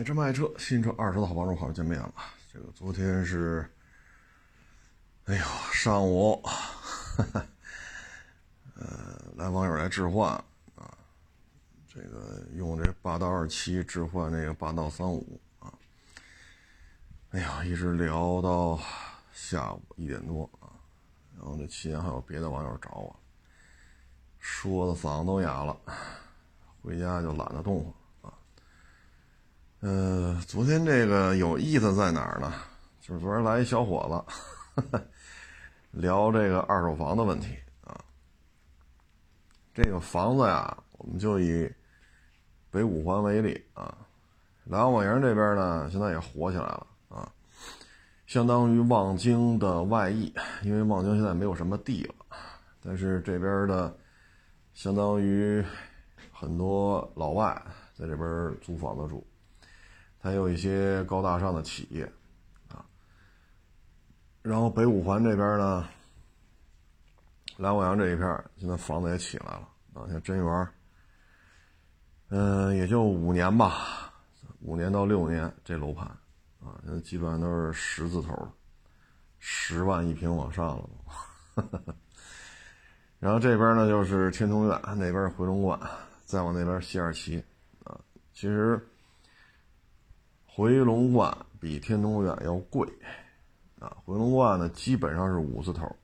买车卖车，新车二手的好帮手，好久见面了。这个昨天是，哎呦，上午，呃，来网友来置换啊，这个用这霸道二七置换那个霸道三五啊，哎呀，一直聊到下午一点多啊，然后这期间还有别的网友找我，说的嗓子都哑了，回家就懒得动了。呃，昨天这个有意思在哪儿呢？就是昨天来一小伙子，聊这个二手房的问题啊。这个房子呀，我们就以北五环为例啊。兰王营这边呢，现在也火起来了啊，相当于望京的外溢，因为望京现在没有什么地了，但是这边的相当于很多老外在这边租房子住。还有一些高大上的企业，啊，然后北五环这边呢，兰武阳这一片现在房子也起来了啊，像真源，嗯，也就五年吧，五年到六年这楼盘，啊，现在基本上都是十字头十万一平往上了。然后这边呢就是天通苑，那边回龙观，再往那边西二旗，啊，其实。回龙观比天通苑要贵，啊，回龙观呢基本上是五字头，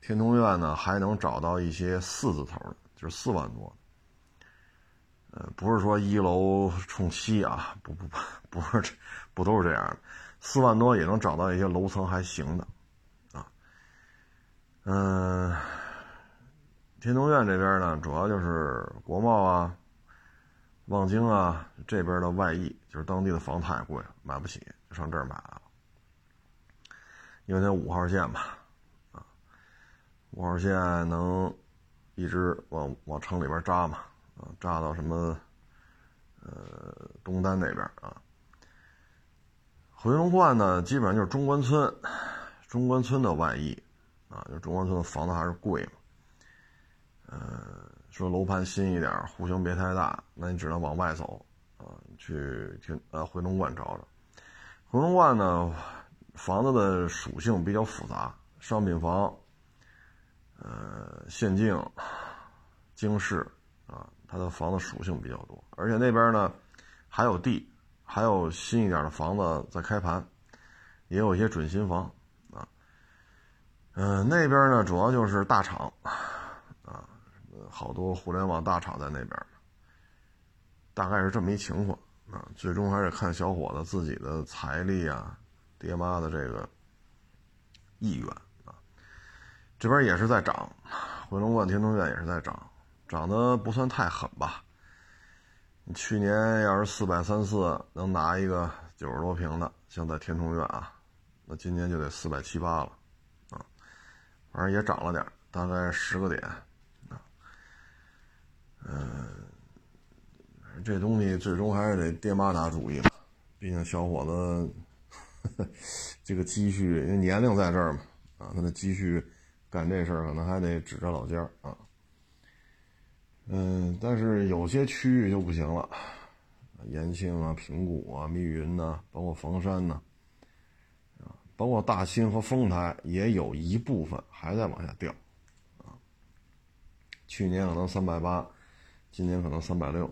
天通苑呢还能找到一些四字头的，就是四万多。呃，不是说一楼冲七啊，不不不，不是，不都是这样的，四万多也能找到一些楼层还行的，啊，嗯，天通苑这边呢主要就是国贸啊。望京啊，这边的外溢就是当地的房太贵了，买不起，就上这儿买了。因为那五号线嘛，啊，五号线能一直往往城里边扎嘛，啊，扎到什么呃东单那边啊。回龙观呢，基本上就是中关村，中关村的外溢啊，就中关村的房子还是贵嘛，呃。说楼盘新一点，户型别太大，那你只能往外走，啊，去去呃回龙观找找。回龙观呢，房子的属性比较复杂，商品房，呃，县境，京市，啊，它的房子属性比较多，而且那边呢，还有地，还有新一点的房子在开盘，也有一些准新房，啊，嗯，那边呢主要就是大厂。好多互联网大厂在那边，大概是这么一情况啊。最终还是看小伙子自己的财力啊，爹妈的这个意愿啊。这边也是在涨，回龙观天通苑也是在涨，涨得不算太狠吧。去年要是四百三四能拿一个九十多平的，像在天通苑啊，那今年就得四百七八了啊。反正也涨了点，大概十个点。嗯，这东西最终还是得爹妈拿主意吧。毕竟小伙子 这个积蓄，因为年龄在这儿嘛，啊，他的积蓄干这事儿可能还得指着老家啊。嗯，但是有些区域就不行了，延庆啊、平谷啊、密云呐，包括房山呐，啊，包括大兴和丰台，也有一部分还在往下掉，啊，去年可能三百八。今年可能三百六，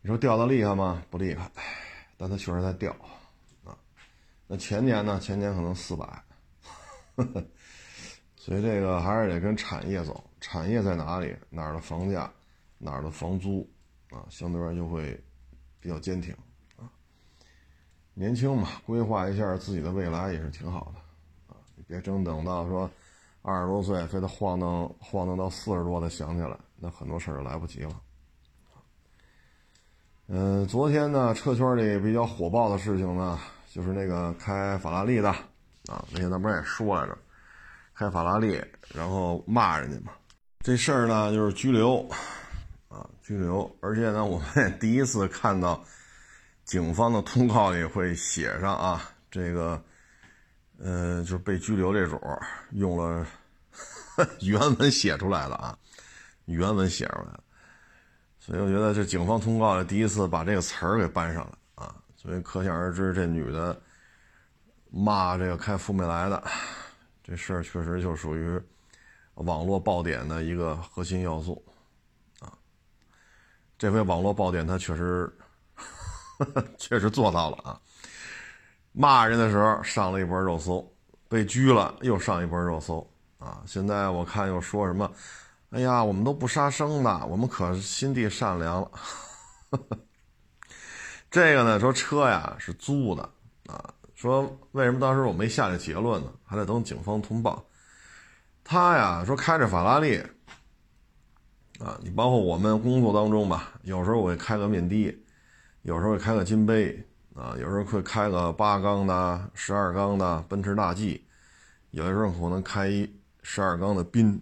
你说掉的厉害吗？不厉害，但它确实在掉啊。那前年呢？前年可能四百，所以这个还是得跟产业走。产业在哪里？哪儿的房价，哪儿的房租啊，相对而言就会比较坚挺啊。年轻嘛，规划一下自己的未来也是挺好的啊。你别真等到说二十多岁，非得晃荡晃荡到四十多才想起来。那很多事儿就来不及了，嗯，昨天呢，车圈里比较火爆的事情呢，就是那个开法拉利的，啊，那天咱不是也说来着，开法拉利然后骂人家嘛，这事儿呢就是拘留，啊，拘留，而且呢，我们也第一次看到警方的通告里会写上啊，这个，呃，就是被拘留这种用了 原文写出来了啊。原文写出来了，所以我觉得这警方通告第一次把这个词儿给搬上来所以可想而知，这女的骂这个开富美来的这事儿，确实就属于网络爆点的一个核心要素啊。这回网络爆点，他确实 确实做到了啊。骂人的时候上了一波热搜，被拘了又上一波热搜啊。现在我看又说什么，哎呀，我们都不杀生的，我们可心地善良了。这个呢，说车呀是租的啊，说为什么当时我没下这结论呢？还得等警方通报。他呀说开着法拉利啊，你包括我们工作当中吧，有时候我会开个面的，有时候会开个金杯啊，有时候会开个八缸的、十二缸的奔驰大 G，有的时候可能开一十二缸的宾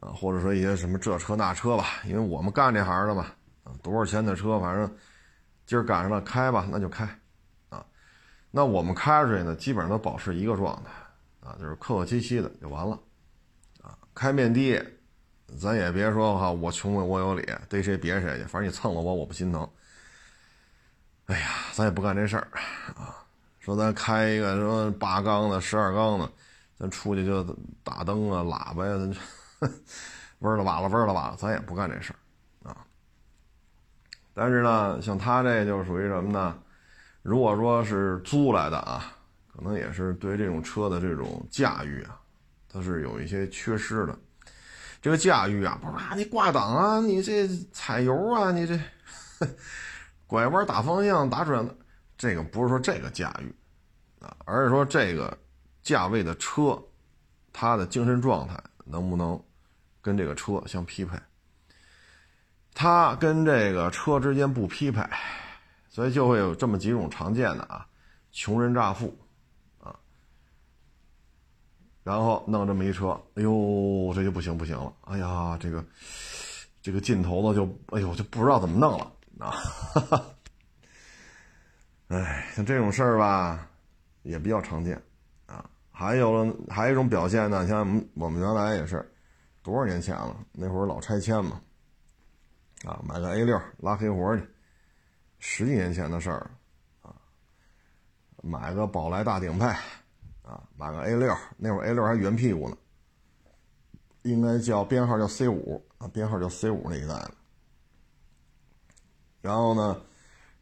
啊，或者说一些什么这车那车吧，因为我们干这行的嘛啊，多少钱的车，反正。今儿赶上了，开吧，那就开，啊，那我们开出去呢，基本上都保持一个状态，啊，就是客客气气的就完了，啊，开面的，咱也别说哈，我穷我有理，逮谁别谁去，反正你蹭了我，我不心疼。哎呀，咱也不干这事儿，啊，说咱开一个什么八缸的、十二缸的，咱出去就打灯啊、喇叭呀，咱 嗡了哇了嗡了哇了，咱也不干这事儿。啊但是呢，像他这就属于什么呢？如果说是租来的啊，可能也是对这种车的这种驾驭啊，它是有一些缺失的。这个驾驭啊，不是啊，你挂档啊，你这踩油啊，你这 拐弯打方向打准，这个不是说这个驾驭啊，而是说这个价位的车，它的精神状态能不能跟这个车相匹配？它跟这个车之间不匹配，所以就会有这么几种常见的啊，穷人乍富，啊，然后弄这么一车，哎呦，这就不行不行了，哎呀，这个这个劲头子就，哎呦，就不知道怎么弄了啊，哎，像这种事儿吧，也比较常见啊。还有还有一种表现呢，像我们我们原来也是多少年前了，那会儿老拆迁嘛。啊，买个 A 六拉黑活去，十几年前的事儿，啊，买个宝来大顶配，啊，买个 A 六，那会儿 A 六还圆屁股呢，应该叫编号叫 C 五啊，编号叫 C 五那一代的。然后呢，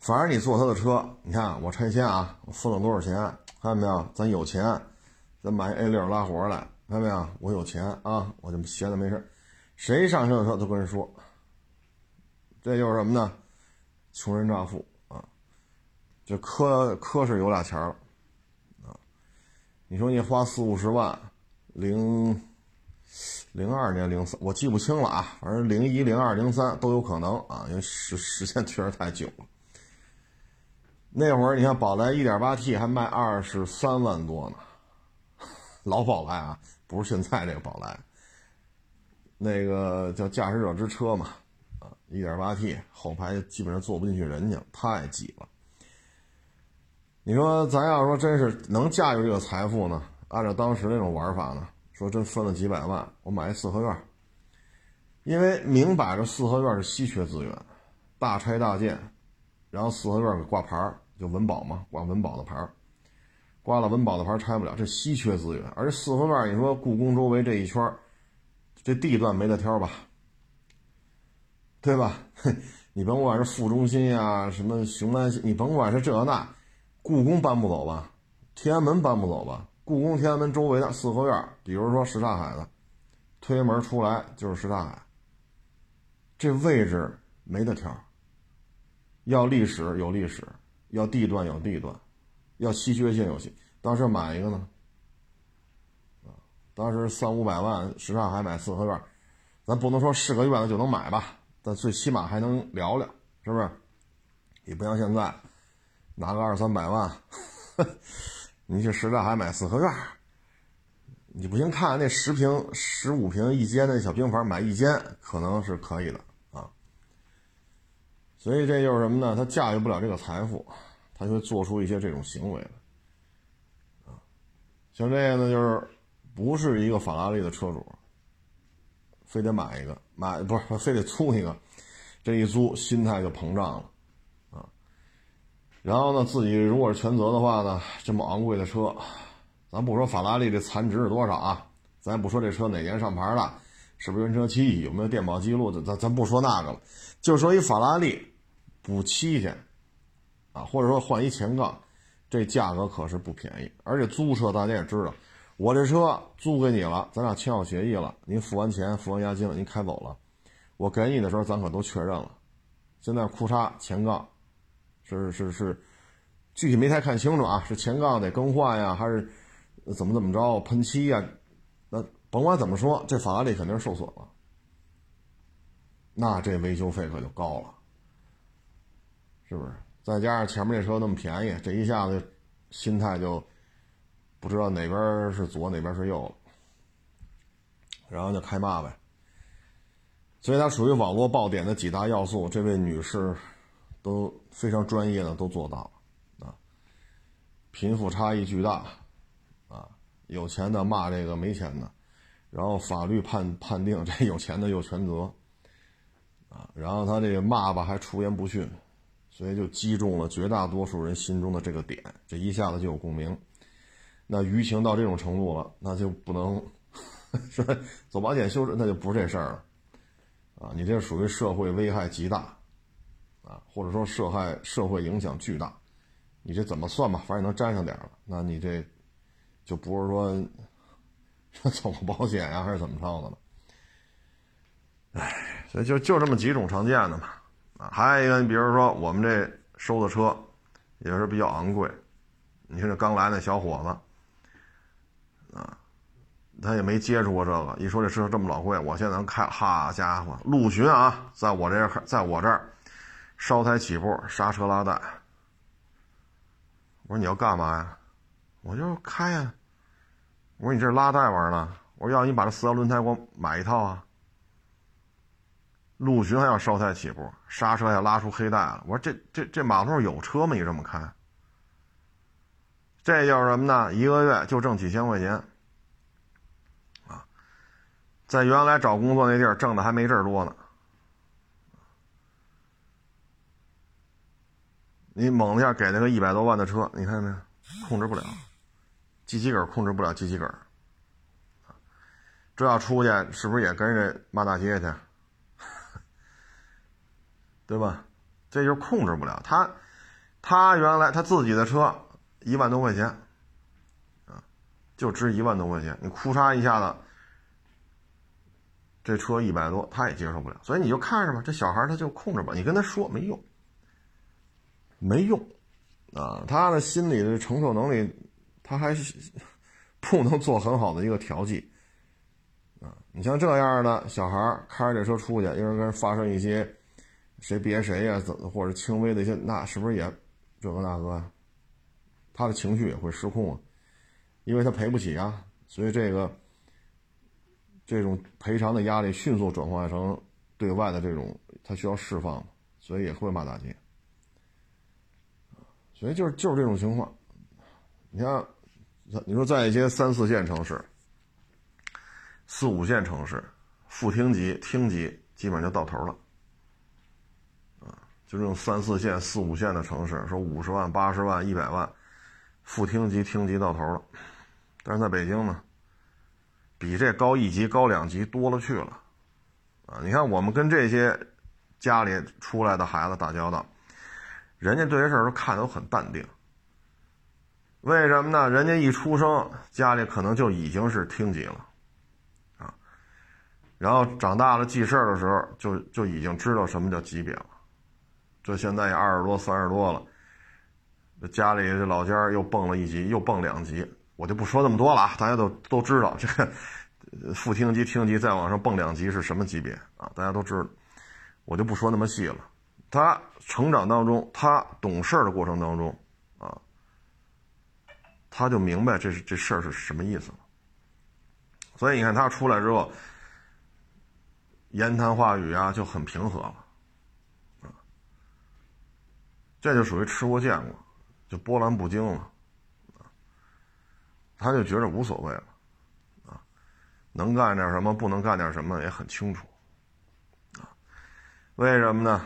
反正你坐他的车，你看我拆迁啊，我分了多少钱，看见没有？咱有钱，咱买 A 六拉活来，看见没有？我有钱啊，我就闲着没事谁上车的车都跟人说。这就是什么呢？穷人乍富啊！就科科是有俩钱了啊！你说你花四五十万，零零二年、零三，我记不清了啊，反正零一、零二、零三都有可能啊，因为时时间确实太久了。那会儿你看宝来一点八 T 还卖二十三万多呢，老宝来啊，不是现在这个宝来，那个叫驾驶者之车嘛。一点八 T 后排基本上坐不进去人去，太挤了。你说咱要说真是能驾驭这个财富呢？按照当时那种玩法呢，说真分了几百万，我买一四合院，因为明摆着四合院是稀缺资源，大拆大建，然后四合院给挂牌就文保嘛，挂文保的牌挂了文保的牌拆不了，这稀缺资源。而四合院，你说故宫周围这一圈这地段没得挑吧？对吧？你甭管是副中心呀，什么雄安，你甭管是这那，故宫搬不走吧？天安门搬不走吧？故宫、天安门周围的四合院，比如说什刹海的，推门出来就是什刹海，这位置没得挑。要历史有历史，要地段有地段，要稀缺性有戏。当时买一个呢？当时三五百万什刹海买四合院，咱不能说是个院子就能买吧？但最起码还能聊聊，是不是？你不像现在，拿个二三百万，你去什刹海买四合院，你不行看那十平、十五平一间的小平房，买一间可能是可以的啊。所以这就是什么呢？他驾驭不了这个财富，他就会做出一些这种行为来啊。像这个呢，就是不是一个法拉利的车主。非得买一个，买不是非得租一个，这一租心态就膨胀了，啊，然后呢，自己如果是全责的话呢，这么昂贵的车，咱不说法拉利的残值是多少啊，咱也不说这车哪年上牌了，是不是原车漆，有没有电保记录，咱咱不说那个了，就说一法拉利补漆去，或者说换一前杠，这价格可是不便宜。而且租车大家也知道，我这车租给你了，咱俩签好协议了，您付完钱，付完押金了，您开走了，我给你的时候咱可都确认了。现在库叉前杠。是是是，具体没太看清楚啊，是前杠得更换呀，还是怎么怎么着喷漆呀？那甭管怎么说，这法拉利肯定是受损了，那这维修费可就高了，是不是？再加上前面这车那么便宜，这一下子心态就不知道哪边是左哪边是右了，然后就开骂呗。所以它属于网络爆点的几大要素，这位女士。都非常专业的都做到了啊，贫富差异巨大啊，有钱的骂这个没钱的，然后法律判判定这有钱的有全责啊，然后他这个骂吧还出言不逊，所以就击中了绝大多数人心中的这个点，这一下子就有共鸣。那舆情到这种程度了，那就不能 说走保险修正，那就不是这事儿了啊，你这属于社会危害极大。啊，或者说涉害社会影响巨大，你这怎么算吧？反正能沾上点了，那你这就不是说 走保险呀，还是怎么着的了？哎，所以就就这么几种常见的嘛。啊，还有一个，你比如说我们这收的车也是比较昂贵，你看这刚来那小伙子啊，他也没接触过这个，一说这车这么老贵，我现在能开，好家伙，陆巡啊，在我这在我这儿。烧胎起步，刹车拉带。我说你要干嘛呀？我就开呀。我说你这是拉带玩呢？我说要你把这四条轮胎给我买一套啊。陆巡还要烧胎起步，刹车要拉出黑带了。我说这这这马路上有车吗？你这么开？这叫什么呢？一个月就挣几千块钱啊，在原来找工作那地儿挣的还没这儿多呢。你猛一下给那个一百多万的车，你看见没？控制不了，机器杆控制不了机器杆这要出去是不是也跟着骂大街去？对吧？这就控制不了他。他原来他自己的车一万多块钱，啊，就值一万多块钱。你哭嚓一下子，这车一百多，他也接受不了。所以你就看着吧，这小孩他就控制不了。你跟他说没用。没用，啊，他的心理的承受能力，他还是不能做很好的一个调剂，啊，你像这样的小孩开着这车出去，因为跟人发生一些谁别谁呀，怎或者轻微的一些，那是不是也这个那个，他的情绪也会失控啊，因为他赔不起啊，所以这个这种赔偿的压力迅速转化成对外的这种，他需要释放，所以也会骂大街。所以就是就是这种情况，你看，你说在一些三四线城市、四五线城市，副厅级、厅级基本上就到头了，就这种三四线、四五线的城市，说五十万、八十万、一百万，副厅级、厅级到头了，但是在北京呢，比这高一级、高两级多了去了，啊，你看我们跟这些家里出来的孩子打交道。人家对这事儿都看得都很淡定，为什么呢？人家一出生家里可能就已经是厅级了，啊，然后长大了记事儿的时候就就已经知道什么叫级别了，这现在也二十多三十多了，这家里这老家又蹦了一级又蹦两级，我就不说那么多了啊，大家都都知道这个副厅级厅级再往上蹦两级是什么级别啊？大家都知道，我就不说那么细了。他成长当中，他懂事的过程当中，啊，他就明白这是这事儿是什么意思了。所以你看他出来之后，言谈话语啊就很平和了，啊，这就属于吃过见过，就波澜不惊了，啊，他就觉着无所谓了，啊，能干点什么，不能干点什么也很清楚，啊，为什么呢？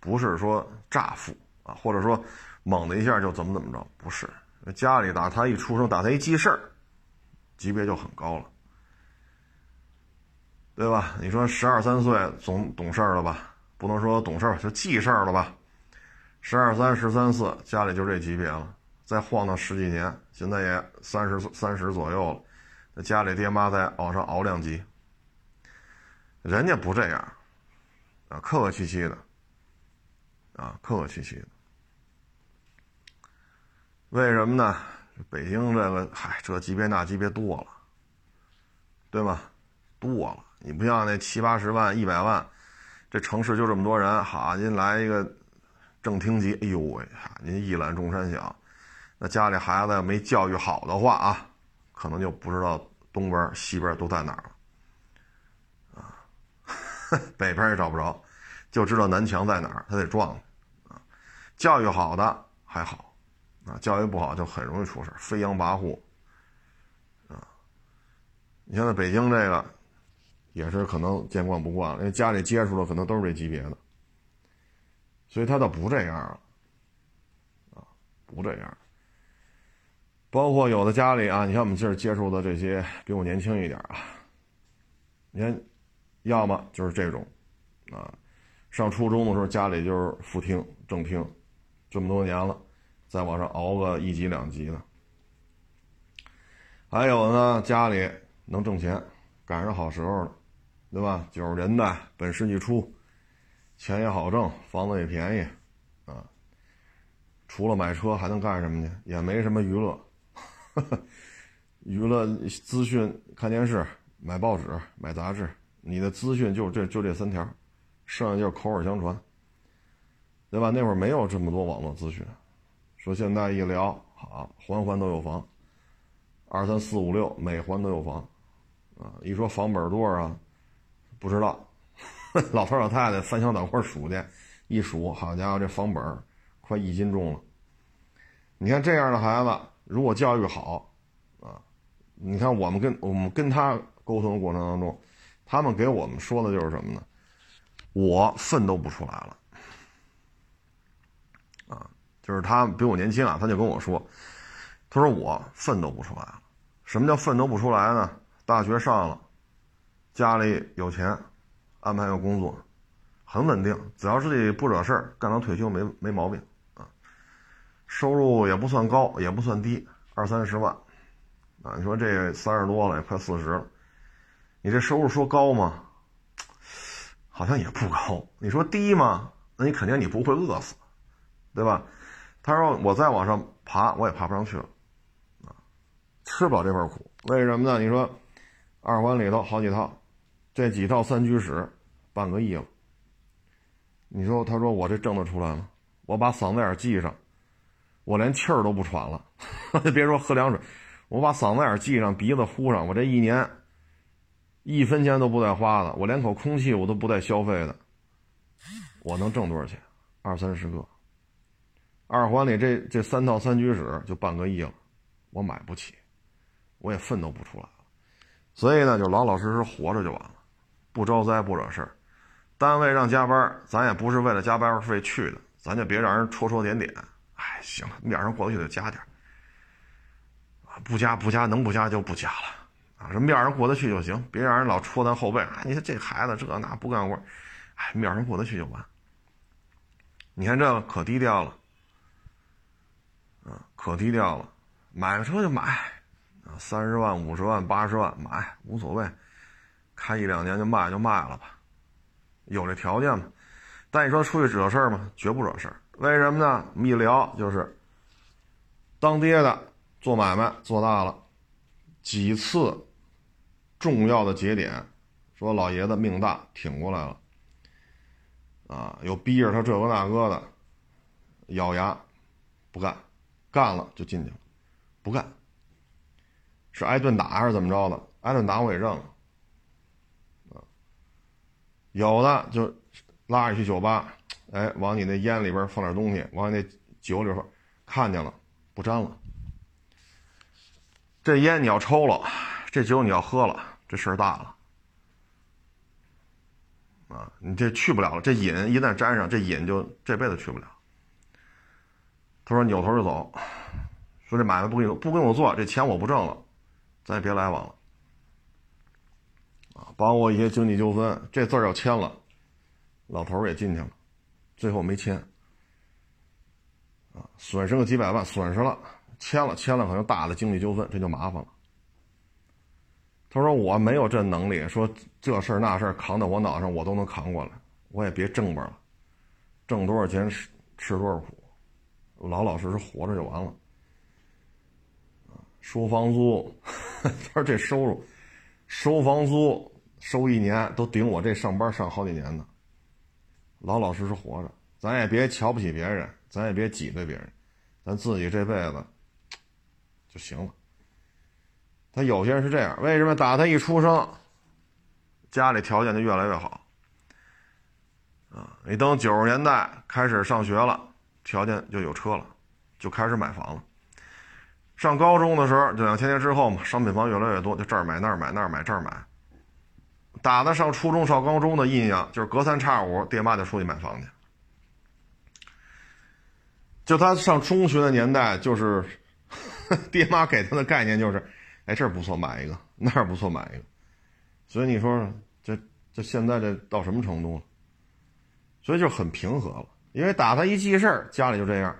不是说乍富啊，或者说猛的一下就怎么怎么着，不是，家里打他一出生打他一记事儿，级别就很高了，对吧？你说十二三岁总懂事儿了吧？不能说懂事儿就记事儿了吧？十二三、十三四，家里就这级别了，再晃荡十几年，现在也三十三十左右了，那家里爹妈再往上熬两级，人家不这样，啊，客客气气的。啊，客客气气的，为什么呢？北京这个，嗨，这级别那级别多了，对吧？多了，你不像那七八十万、一百万，这城市就这么多人，好，您来一个正厅级，哎呦喂，您一览众山小，那家里孩子没教育好的话啊，可能就不知道东边、西边都在哪儿了，啊，北边也找不着，就知道南墙在哪儿，他得撞。啊教育好的还好，啊，教育不好就很容易出事飞扬跋扈，啊，你像在北京这个，也是可能见惯不惯了，因为家里接触的可能都是这级别的，所以他倒不这样了，啊，不这样。包括有的家里啊，你像我们今儿接触的这些比我年轻一点啊，你看，要么就是这种，啊，上初中的时候家里就是副厅正厅。这么多年了，再往上熬个一级两级的，还有呢，家里能挣钱，赶上好时候了，对吧？九十年代，本世纪初，钱也好挣，房子也便宜，啊，除了买车还能干什么呢？也没什么娱乐，娱乐资讯看电视、买报纸、买杂志，你的资讯就这就这三条，剩下就是口耳相传。对吧？那会儿没有这么多网络资讯，说现在一聊，好，环环都有房，二三四五六每环都有房，啊，一说房本多少啊？不知道，老头老太太翻箱倒柜数去，一数，好家伙，这房本快一斤重了。你看这样的孩子，如果教育好，啊，你看我们跟我们跟他沟通的过程当中，他们给我们说的就是什么呢？我奋斗不出来了。啊就是他比我年轻啊，他就跟我说：“他说我奋斗不出来了。什么叫奋斗不出来呢？大学上了，家里有钱，安排个工作，很稳定，只要自己不惹事儿，干到退休没没毛病啊。收入也不算高，也不算低，二三十万啊。你说这三十多了，也快四十了，你这收入说高吗？好像也不高。你说低吗？那你肯定你不会饿死，对吧？”他说：“我再往上爬，我也爬不上去了，啊，吃不了这份苦。为什么呢？你说，二环里头好几套，这几套三居室，半个亿了。你说，他说我这挣得出来吗？我把嗓子眼系上，我连气儿都不喘了，别说喝凉水，我把嗓子眼系上，鼻子呼上，我这一年一分钱都不带花的，我连口空气我都不带消费的，我能挣多少钱？二三十个。”二环里这这三套三居室就半个亿了，我买不起，我也奋斗不出来了，所以呢，就老老实实活着就完了，不招灾不惹事儿。单位让加班，咱也不是为了加班费去的，咱就别让人戳戳点点。哎，行了，面上过得去就加点啊，不加不加，能不加就不加了啊。这面上过得去就行，别让人老戳咱后背。啊，你看这孩子这那不干活，哎，面上过得去就完。你看这可低调了。啊，可低调了，买个车就买，啊，三十万、五十万、八十万买无所谓，开一两年就卖就卖了吧，有这条件嘛。但你说出去惹事儿吗？绝不惹事儿。为什么呢？我们一聊就是，当爹的做买卖做大了，几次重要的节点，说老爷子命大挺过来了，啊，又逼着他这个那个的，咬牙不干。干了就进去了，不干是挨顿打还是怎么着的？挨顿打我也认了，有的就拉着去酒吧，哎，往你那烟里边放点东西，往你那酒里边看见了，不沾了。这烟你要抽了，这酒你要喝了，这事儿大了，啊，你这去不了了。这瘾一旦沾上，这瘾就这辈子去不了。他说扭头就走，说这买卖不给不跟我做，这钱我不挣了，咱也别来往了。啊，包括一些经济纠纷，这字儿要签了，老头儿也进去了，最后没签。啊，损失个几百万，损失了，签了签了，可能大的经济纠纷，这就麻烦了。他说我没有这能力，说这事儿那事儿扛在我脑上，我都能扛过来，我也别挣吧了，挣多少钱吃吃多少苦，老老实实活着就完了。啊收房租，他说这收入，收房租收一年都顶我这上班上好几年呢。老老实实活着，咱也别瞧不起别人。咱也别挤兑别人，咱自己这辈子就行了。他有些人是这样，为什么打他一出生，家里条件就越来越好？啊，你等九十年代开始上学了，条件就有车了，就开始买房了。上高中的时候，就两千年之后嘛，商品房越来越多，就这儿买那儿买那儿买这儿买。打他上初中上高中的印象，就是隔三差五，爹妈就出去买房去。就他上中学的年代，就是 爹妈给他的概念就是，哎，这儿不错买一个，那儿不错买一个，所以你说这这现在这到什么程度了？所以就很平和了，因为打他一记事儿，家里就这样。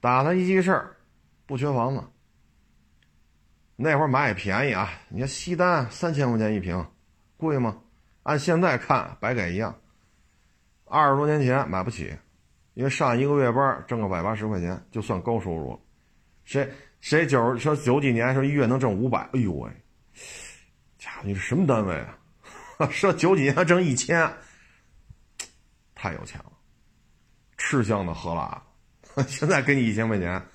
打他一记事儿，不缺房子。那会儿买也便宜啊，你看西单三千块钱一平，贵吗？按现在看，白给一样。二十多年前买不起。因为上一个月班挣个百八十块钱就算高收入，谁谁九说九几年说一月能挣五百，哎呦喂，家伙你是什么单位啊？说九几年挣一千，太有钱了，吃香的喝辣的。现在给你一千块钱，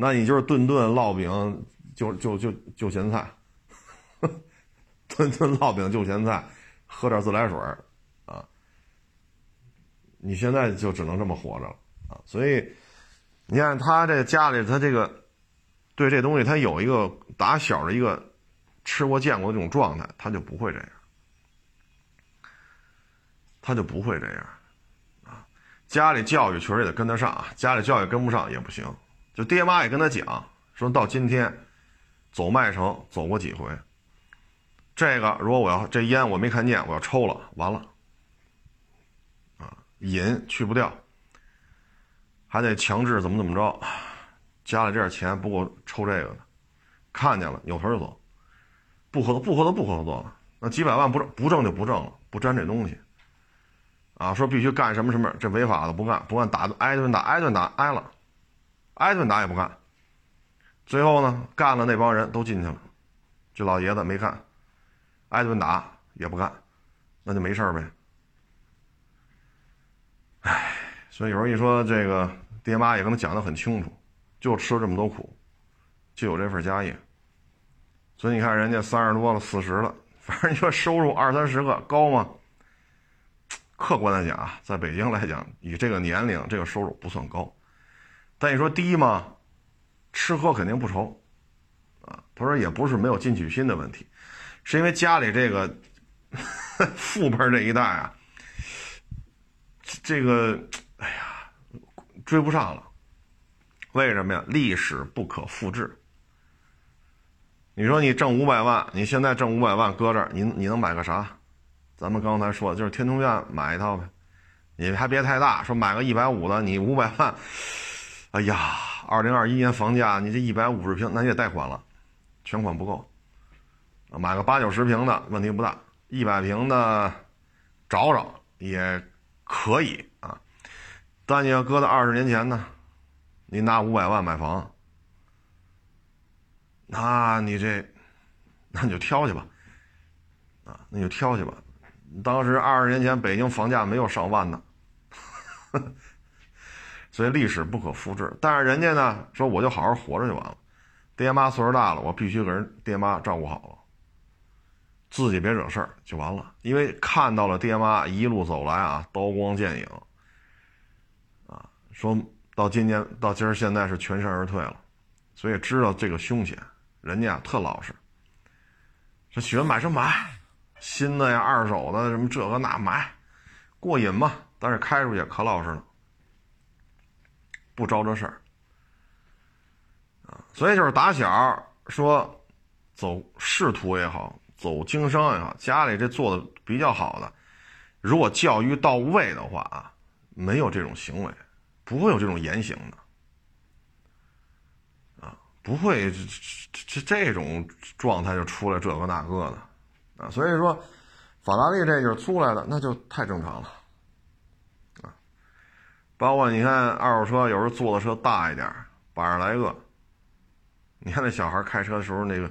那你就是顿顿烙饼就就就就咸菜，顿顿烙饼就咸菜，喝点自来水。啊你现在就只能这么活着了啊！所以，你看他这家里，他这个对这东西，他有一个打小的一个吃过见过的这种状态，他就不会这样，他就不会这样啊！家里教育确实也得跟得上啊，家里教育跟不上也不行。就爹妈也跟他讲，说到今天走麦城走过几回，这个如果我要这烟我没看见，我要抽了，完了。啊瘾去不掉，还得强制怎么怎么着，家里这点钱不够抽这个的，看见了扭头就走，不合作不合作不合作了，那几百万不挣不挣就不挣了，不沾这东西，啊，说必须干什么什么，这违法的不干，不干打挨顿打挨顿打挨了，挨顿打也不干，最后呢干了那帮人都进去了，这老爷子没干，挨顿打也不干，那就没事呗。唉，所以有人一说这个爹妈也跟他讲的很清楚，就吃了这么多苦，就有这份家业。所以你看人家三十多了，四十了，反正你说收入二三十个高吗？客观的讲啊，在北京来讲，以这个年龄，这个收入不算高。但你说低吗？吃喝肯定不愁啊。他说也不是没有进取心的问题，是因为家里这个 父辈这一代啊。这个，哎呀，追不上了。为什么呀？历史不可复制。你说你挣五百万，你现在挣五百万搁这儿，你你能买个啥？咱们刚才说的就是天通苑买一套呗，你还别太大，说买个一百五的，你五百万，哎呀，二零二一年房价你这一百五十平，那也贷款了，全款不够。买个八九十平的问题不大，一百平的找找也。可以啊，但你要搁到二十年前呢，你拿五百万买房，那你这，那你就挑去吧，啊，那就挑去吧。当时二十年前北京房价没有上万呢，所以历史不可复制。但是人家呢说我就好好活着就完了，爹妈岁数大了，我必须给人爹妈照顾好了。自己别惹事儿就完了，因为看到了爹妈一路走来啊，刀光剑影，啊，说到今年到今儿现在是全身而退了，所以知道这个凶险，人家特老实，说喜欢买什么买，新的呀、二手的什么这个那买，过瘾嘛。但是开出去可老实了，不招这事儿啊。所以就是打小说走仕途也好，走经商也好，家里这做的比较好的，如果教育到位的话啊，没有这种行为，不会有这种言行的。不会，这这这种状态就出来这个那个的，啊，所以说，法拉利这就是出来的，那就太正常了，包括你看二手车，有时候坐的车大一点，百十来个，你看那小孩开车的时候那个，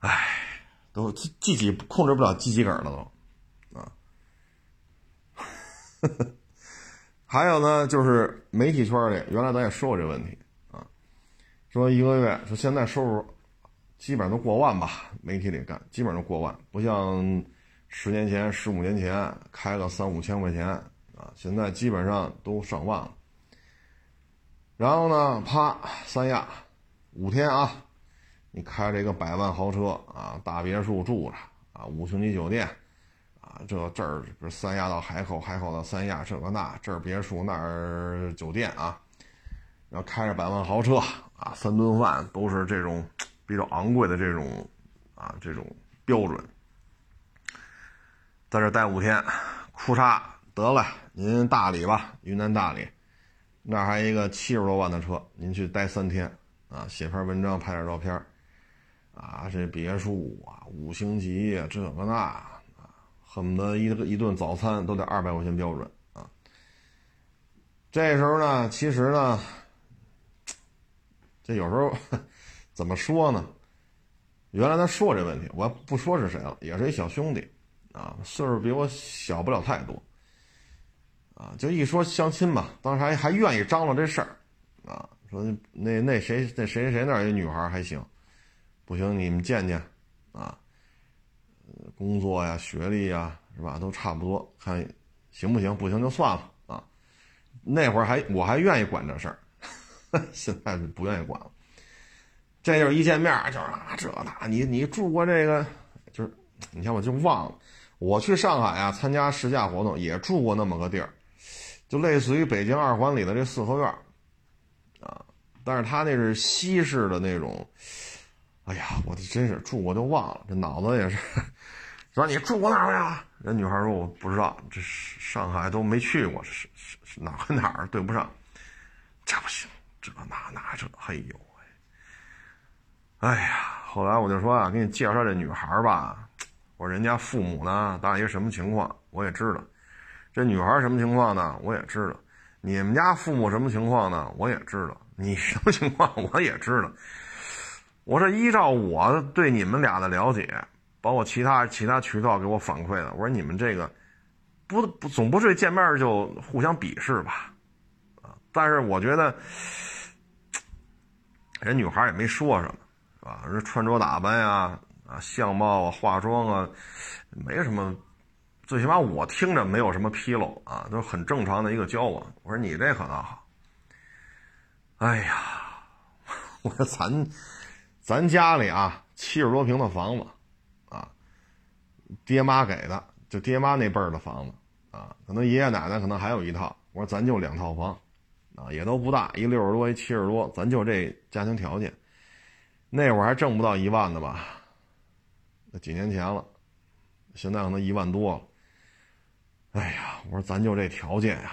哎，都自己控制不了自己个儿了都，啊，还有呢，就是媒体圈里，原来咱也说过这问题啊。说一个月，说现在收入基本上都过万吧，媒体里干基本上都过万，不像十年前、十五年前开个三五千块钱啊，现在基本上都上万了。然后呢，啪，三亚五天啊，你开这个百万豪车啊，大别墅住着啊，五星级酒店啊，这这儿是三亚到海口，海口到三亚，这个那这儿别墅那儿酒店啊，然后开着百万豪车。啊，三顿饭都是这种比较昂贵的这种啊，这种标准，在这待五天，裤衩得了，您大理吧，云南大理，那还一个七十多万的车，您去待三天啊，写篇文章，拍点照片啊，这别墅啊，五星级这个那啊，恨不得一个一顿早餐都得二百块钱标准啊。这时候呢，其实呢。这有时候怎么说呢？原来他说这问题，我不说是谁了，也是一小兄弟，啊，岁数比我小不了太多，啊，就一说相亲嘛，当时还还愿意张罗这事儿，啊，说那那谁那谁谁谁那儿有女孩还行，不行你们见见，啊，工作呀、学历呀，是吧，都差不多，看行不行？不行就算了，啊，那会儿还我还愿意管这事儿。现在不愿意管了，这就是一见面就是啊这那，你你住过这个，就是你看我就忘了，我去上海啊参加试驾活动也住过那么个地儿，就类似于北京二环里的这四合院啊，但是他那是西式的那种，哎呀，我真是住过就忘了，这脑子也是，说你住过哪儿呀？人女孩说我不知道，这上海都没去过，是是哪儿哪儿对不上，这不行。这那那这，哎呦喂！哎呀，后来我就说啊，给你介绍这女孩吧。我说人家父母呢，大爷什么情况，我也知道。这女孩什么情况呢，我也知道。你们家父母什么情况呢，我也知道。你什么情况，我也知道。我说依照我对你们俩的了解，包括其他其他渠道给我反馈的，我说你们这个不不总不是见面就互相鄙视吧？啊，但是我觉得。人女孩也没说什么，是吧？这穿着打扮呀，啊，相貌啊，化妆啊，没什么，最起码我听着没有什么纰漏啊，都很正常的一个交往。我说你这可倒好。哎呀，我说咱咱家里啊，七十多平的房子，啊，爹妈给的，就爹妈那辈儿的房子，啊，可能爷爷奶奶可能还有一套。我说咱就两套房。啊，也都不大，一六十多，一七十多，咱就这家庭条件，那会儿还挣不到一万的吧？那几年前了，现在可能一万多了。哎呀，我说咱就这条件呀，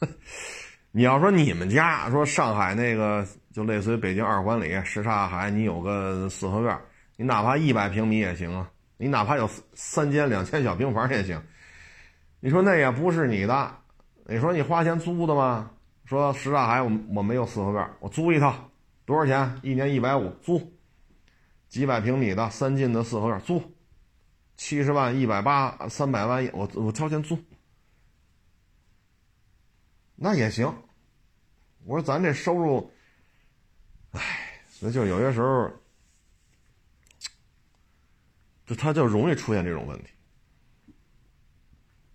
你要说你们家说上海那个，就类似于北京二环里什刹海，你有个四合院，你哪怕一百平米也行啊，你哪怕有三间两千小平房也行。你说那也不是你的，你说你花钱租的吗？说什刹海，我我没有四合院，我租一套，多少钱？一年一百五，租，几百平米的三进的四合院，租，七十万、一百八、三百万，我我掏钱租，那也行。我说咱这收入，唉，所以就有些时候，就他就容易出现这种问题，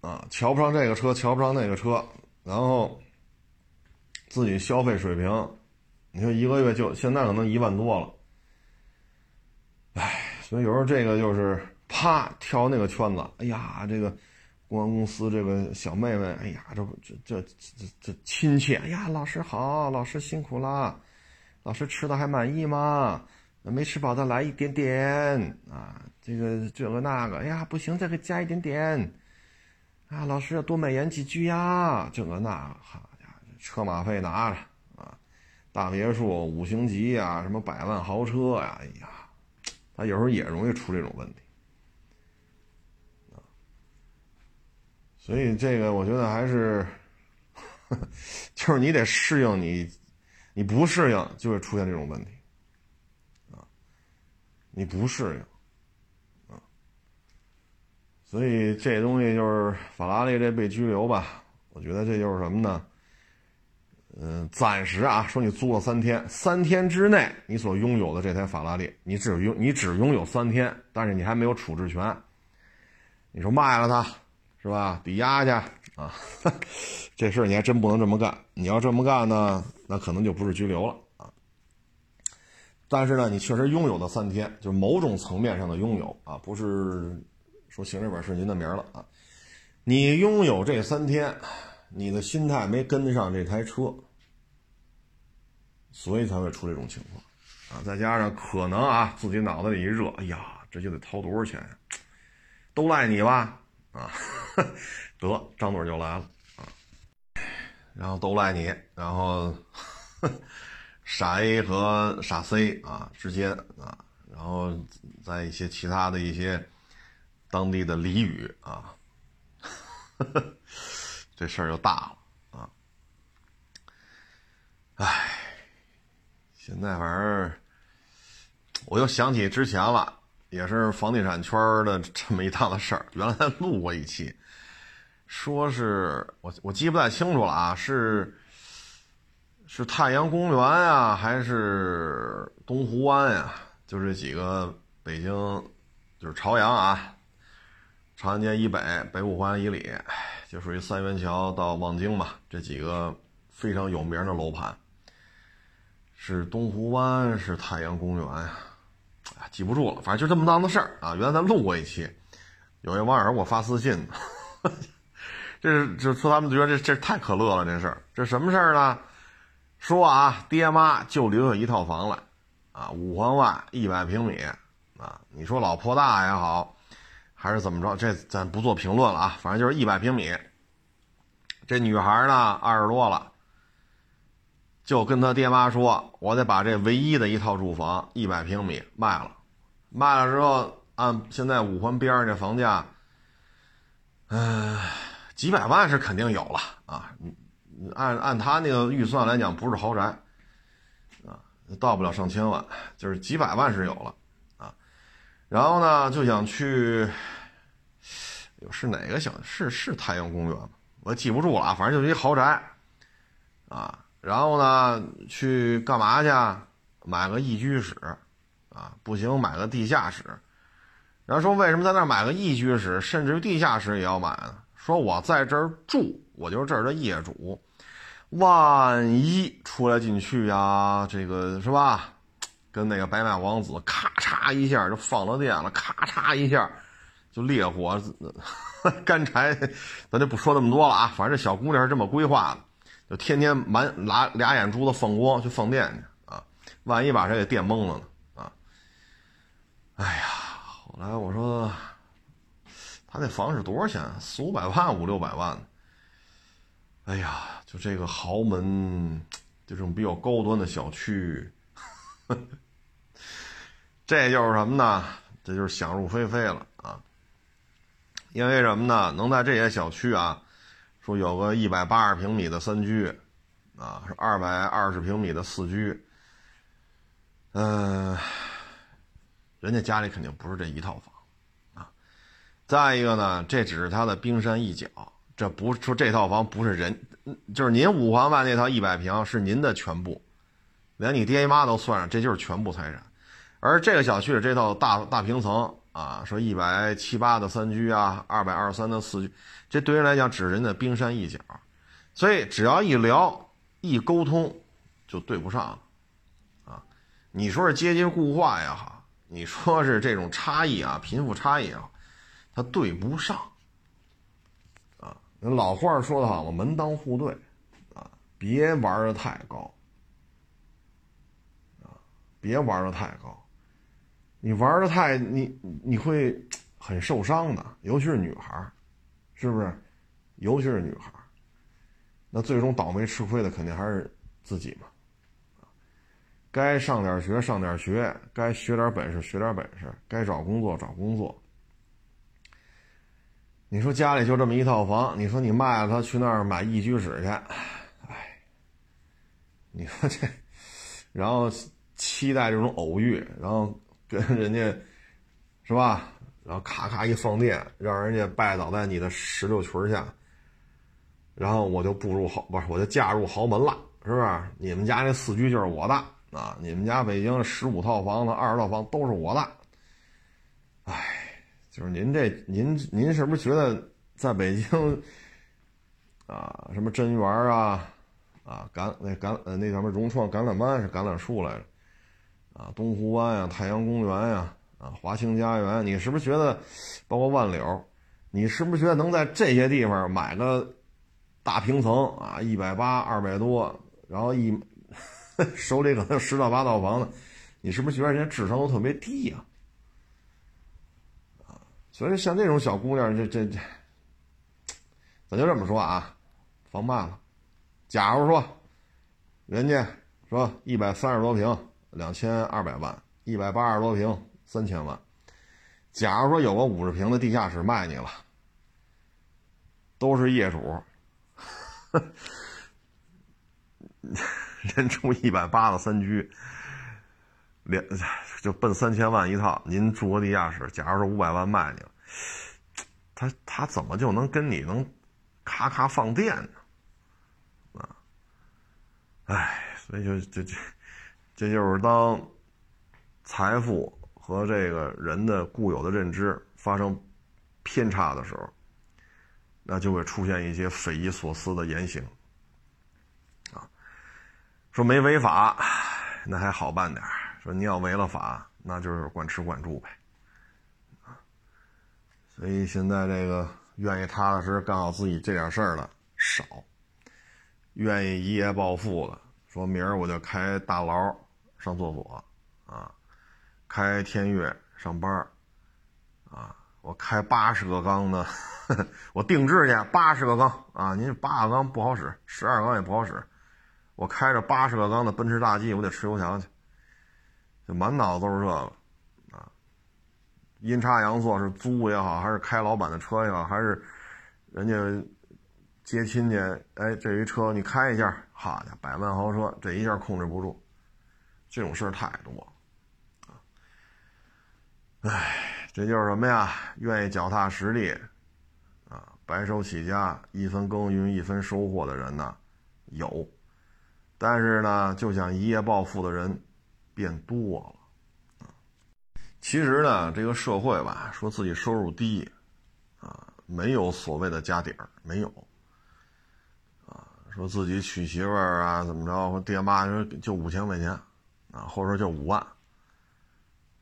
啊，瞧不上这个车，瞧不上那个车，然后。自己消费水平，你说一个月就现在可能一万多了，唉，所以有时候这个就是啪跳那个圈子，哎呀，这个公安公司这个小妹妹，哎呀，这这这这这亲切，哎呀，老师好，老师辛苦了，老师吃的还满意吗？没吃饱的来一点点。啊，这个这个那个，哎呀，不行，再给加一点点。啊，老师要多美言几句呀，这个那个，好家伙，车马费拿着。啊，大别墅、五星级啊，什么百万豪车呀，哎呀，他有时候也容易出这种问题。所以这个我觉得还是，就是你得适应你，你不适应就会出现这种问题，啊，你不适应，啊，所以这东西就是法拉利这被拘留吧，我觉得这就是什么呢？嗯，暂时啊，说你租了三天，三天之内你所拥有的这台法拉利，你只拥你只拥有三天，但是你还没有处置权，你说卖了它。是吧？抵押去啊，这事你还真不能这么干。你要这么干呢，那可能就不是拘留了啊。但是呢，你确实拥有的三天，就是某种层面上的拥有啊，不是说行驶本是您的名了啊。你拥有这三天，你的心态没跟得上这台车，所以才会出这种情况啊。再加上可能啊，自己脑子里一热，哎呀，这就得掏多少钱？都赖你吧。啊，得张嘴就来了啊，然后都赖你，然后 傻 A 和傻 C 啊之间啊，然后在一些其他的一些当地的俚语啊，这事儿就大了啊，唉，现在反正我又想起之前了。也是房地产圈的这么一趟的事儿。原来录过一期，说是我我记不太清楚了啊，是是太阳公园呀，还是东湖湾呀？就这几个北京，就是朝阳啊，长安街以北、北五环以里，就属于三元桥到望京嘛，这几个非常有名的楼盘，是东湖湾，是太阳公园呀。记不住了，反正就这么档子事儿啊！原来咱录过一期，有位网友给我发私信，这是就说他们觉得这这太可乐了，这事儿这什么事儿呢？说啊，爹妈就留下一套房来，啊，五环外一百平米，啊，你说老破大也好，还是怎么着？这咱不做评论了啊，反正就是一百平米。这女孩呢，二十多了。就跟他爹妈说：“我得把这唯一的一套住房一百平米卖了，卖了之后，按现在五环边上这房价，嗯，几百万是肯定有了啊。按按他那个预算来讲，不是豪宅，啊，到不了上千万，就是几百万是有了啊。然后呢，就想去，是哪个小？是是太阳公园吗？我记不住了，反正就是一豪宅，啊。”然后呢，去干嘛去？买个一居室，啊，不行买个地下室。然后说为什么在那儿买个一居室，甚至于地下室也要买呢？说我在这儿住，我就是这儿的业主，万一出来进去呀，这个是吧？跟那个白马王子咔嚓一下就放了电了，咔嚓一下就烈火干柴，咱就不说那么多了啊。反正这小姑娘是这么规划的。就天天满俩俩眼珠子放光去放电去啊，万一把谁给电懵了呢！哎呀，后来我说，他那房是多少钱？四五百万、五六百万哎呀，就这个豪门，这种比较高端的小区，这就是什么呢？这就是想入非非了啊！因为什么呢？能在这些小区啊。说有个一百八十平米的三居，啊，是二百二十平米的四居，嗯，人家家里肯定不是这一套房，啊，再一个呢，这只是他的冰山一角，这不是说这套房不是人，就是您五环外那套一百平是您的全部，连你爹妈都算上，这就是全部财产，而这个小区的这套大大平层。啊，说一百七八的三居啊，二百二十三的四居，这对人来讲只是人的冰山一角，所以只要一聊一沟通，就对不上，啊，你说是阶级固化也好，你说是这种差异啊，贫富差异啊，它对不上。啊，老话说的好嘛，门当户对，啊，别玩的太高，啊，别玩的太高，你玩的太你你会很受伤的，尤其是女孩是不是？尤其是女孩那最终倒霉吃亏的肯定还是自己嘛，该上点学上点学，该学点本事学点本事，该找工作找工作。你说家里就这么一套房，你说你卖了它去那儿买一居室去，哎，你说这，然后期待这种偶遇，然后跟人家是吧？然后咔咔一放电，让人家拜倒在你的石榴裙下，然后我就步入豪不是我就嫁入豪门了，是不是？你们家那四居就是我的啊！你们家北京十五套房子、二十套房都是我的，哎。就是您这您您是不是觉得在北京啊什么真园啊啊橄那橄呃那什么融创橄榄湾是橄榄树来着啊东湖湾呀太阳公园呀啊华清家园你是不是觉得包括万柳你是不是觉得能在这些地方买个大平层啊一百八二百多然后一手里可能十套八套房子你是不是觉得人家智商都特别低呀？所以像这种小姑娘，这这这，咱就这么说啊，房卖了。假如说，人家说一百三十多平，两千二百万；一百八十多平，三千万。假如说有个五十平的地下室卖你了，都是业主，人出一百八的三居，两。就奔三千万一套，您住个地下室，假如说五百万卖你了，他他怎么就能跟你能咔咔放电呢？啊，哎，所以就这这这就是当财富和这个人的固有的认知发生偏差的时候，那就会出现一些匪夷所思的言行。说没违法，那还好办点说你要违了法，那就是管吃管住呗，所以现在这个愿意踏踏实实干好自己这点事儿的少，愿意一夜暴富的，说明儿我就开大牢上厕所，啊，开天悦上班啊，我开八十个缸的，我定制去八十个缸啊，您八个缸不好使，十二缸也不好使，我开着八十个缸的奔驰大 G，我得吃油条去。就满脑子都是这个，啊，阴差阳错是租也好，还是开老板的车也好，还是人家接亲戚，哎，这一车你开一下，好家伙，百万豪车，这一下控制不住，这种事儿太多，啊，哎，这就是什么呀？愿意脚踏实地，啊，白手起家，一分耕耘一分收获的人呢，有，但是呢，就想一夜暴富的人。变多了，其实呢，这个社会吧，说自己收入低，啊，没有所谓的家底儿，没有，啊，说自己娶媳妇儿啊，怎么着，或爹妈说就五千块钱，啊，或者说就五万，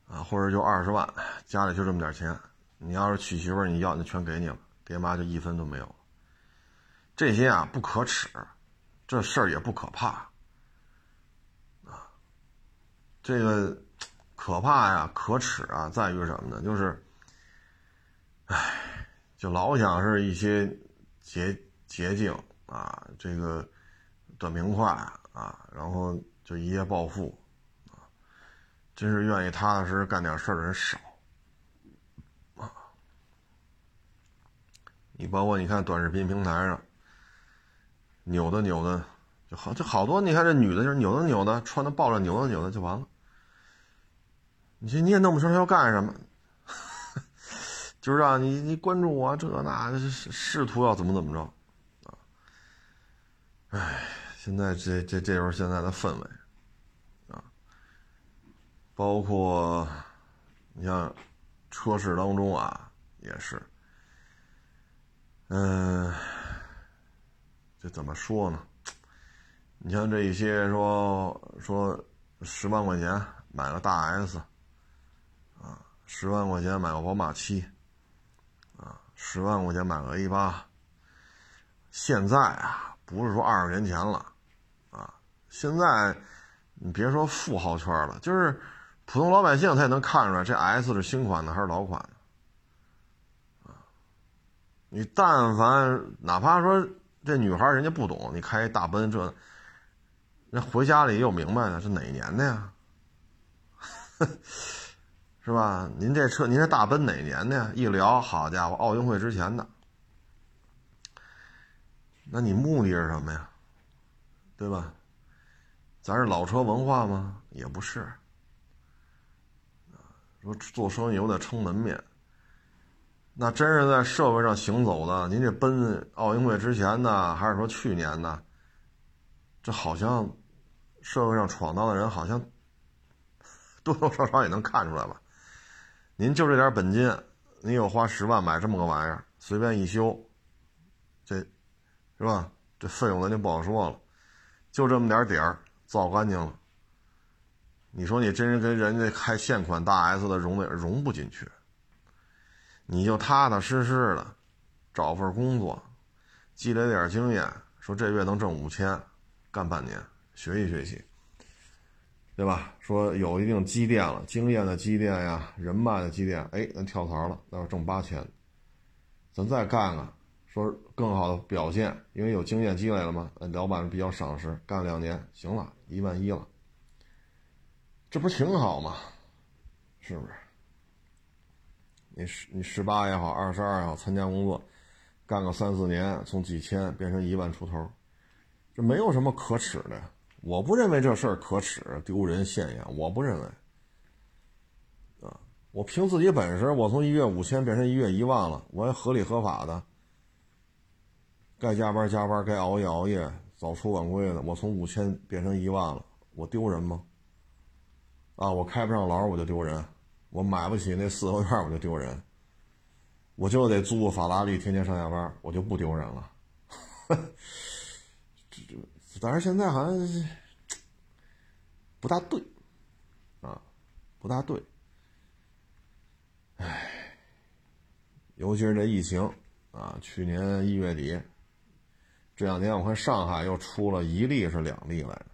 啊，或者就二十万，家里就这么点钱，你要是娶媳妇儿，你要就全给你了，爹妈就一分都没有，这些啊不可耻，这事儿也不可怕。啊这个可怕呀，可耻啊，在于什么呢？就是，唉，就老想是一些捷捷径啊，这个短平快啊，然后就一夜暴富啊，真是愿意踏踏实实干点事儿的人少啊。你包括你看短视频平台上，扭的扭的就好，就好多。你看这女的，就是扭的扭的，穿的暴乱，扭的扭的就完了。你说你也弄不出来要干什么，就是让你你关注我这那试图要怎么怎么着，啊，哎，现在这这这就是现在的氛围，啊，包括你像车市当中啊，也是，嗯，这怎么说呢？你像这一些说说十万块钱买个大 S。啊，十万块钱买个宝马七，啊，十万块钱买个 A 八，现在啊，不是说二十年前了，啊，现在你别说富豪圈了，就是普通老百姓他也能看出来这 S 是新款的还是老款的，啊，你但凡哪怕说这女孩人家不懂，你开一大奔这，那回家里也有明白的，是哪年的呀？是吧？您这车，您这大奔哪年的呀？一聊，好家伙，奥运会之前的。那你目的是什么呀？对吧？咱是老车文化吗？也不是。说做生意有点撑门面。那真是在社会上行走的，您这奔奥运会之前呢，还是说去年呢？这好像社会上闯荡的人，好像多多少少也能看出来吧。您就这点本金，您有花十万买这么个玩意儿，随便一修，这，是吧？这费用咱就不好说了，就这么点点儿造干净了。你说你真是跟人家开现款大 S 的融的融不进去，你就踏踏实实的找份工作，积累点经验，说这月能挣五千，干半年，学习学习。对吧？说有一定积淀了，经验的积淀呀，人脉的积淀，哎，咱跳槽了，那要挣八千，咱再干干，说更好的表现，因为有经验积累了嘛，老板比较赏识，干两年，行了，一万一了，这不挺好吗？是不是？你十你十八也好，二十二也好，参加工作，干个三四年，从几千变成一万出头，这没有什么可耻的。我不认为这事儿可耻、丢人、现眼，我不认为。啊，我凭自己本事，我从一月五千变成一月一万了，我也合理合法的。该加班加班，该熬夜熬夜，早出晚归的，我从五千变成一万了，我丢人吗？啊，我开不上劳我就丢人，我买不起那四合院我就丢人，我就得租个法拉利天天上下班，我就不丢人了。这。但是现在好像不大对，啊，不大对，唉，尤其是这疫情啊，去年一月底，这两天我看上海又出了一例是两例来着，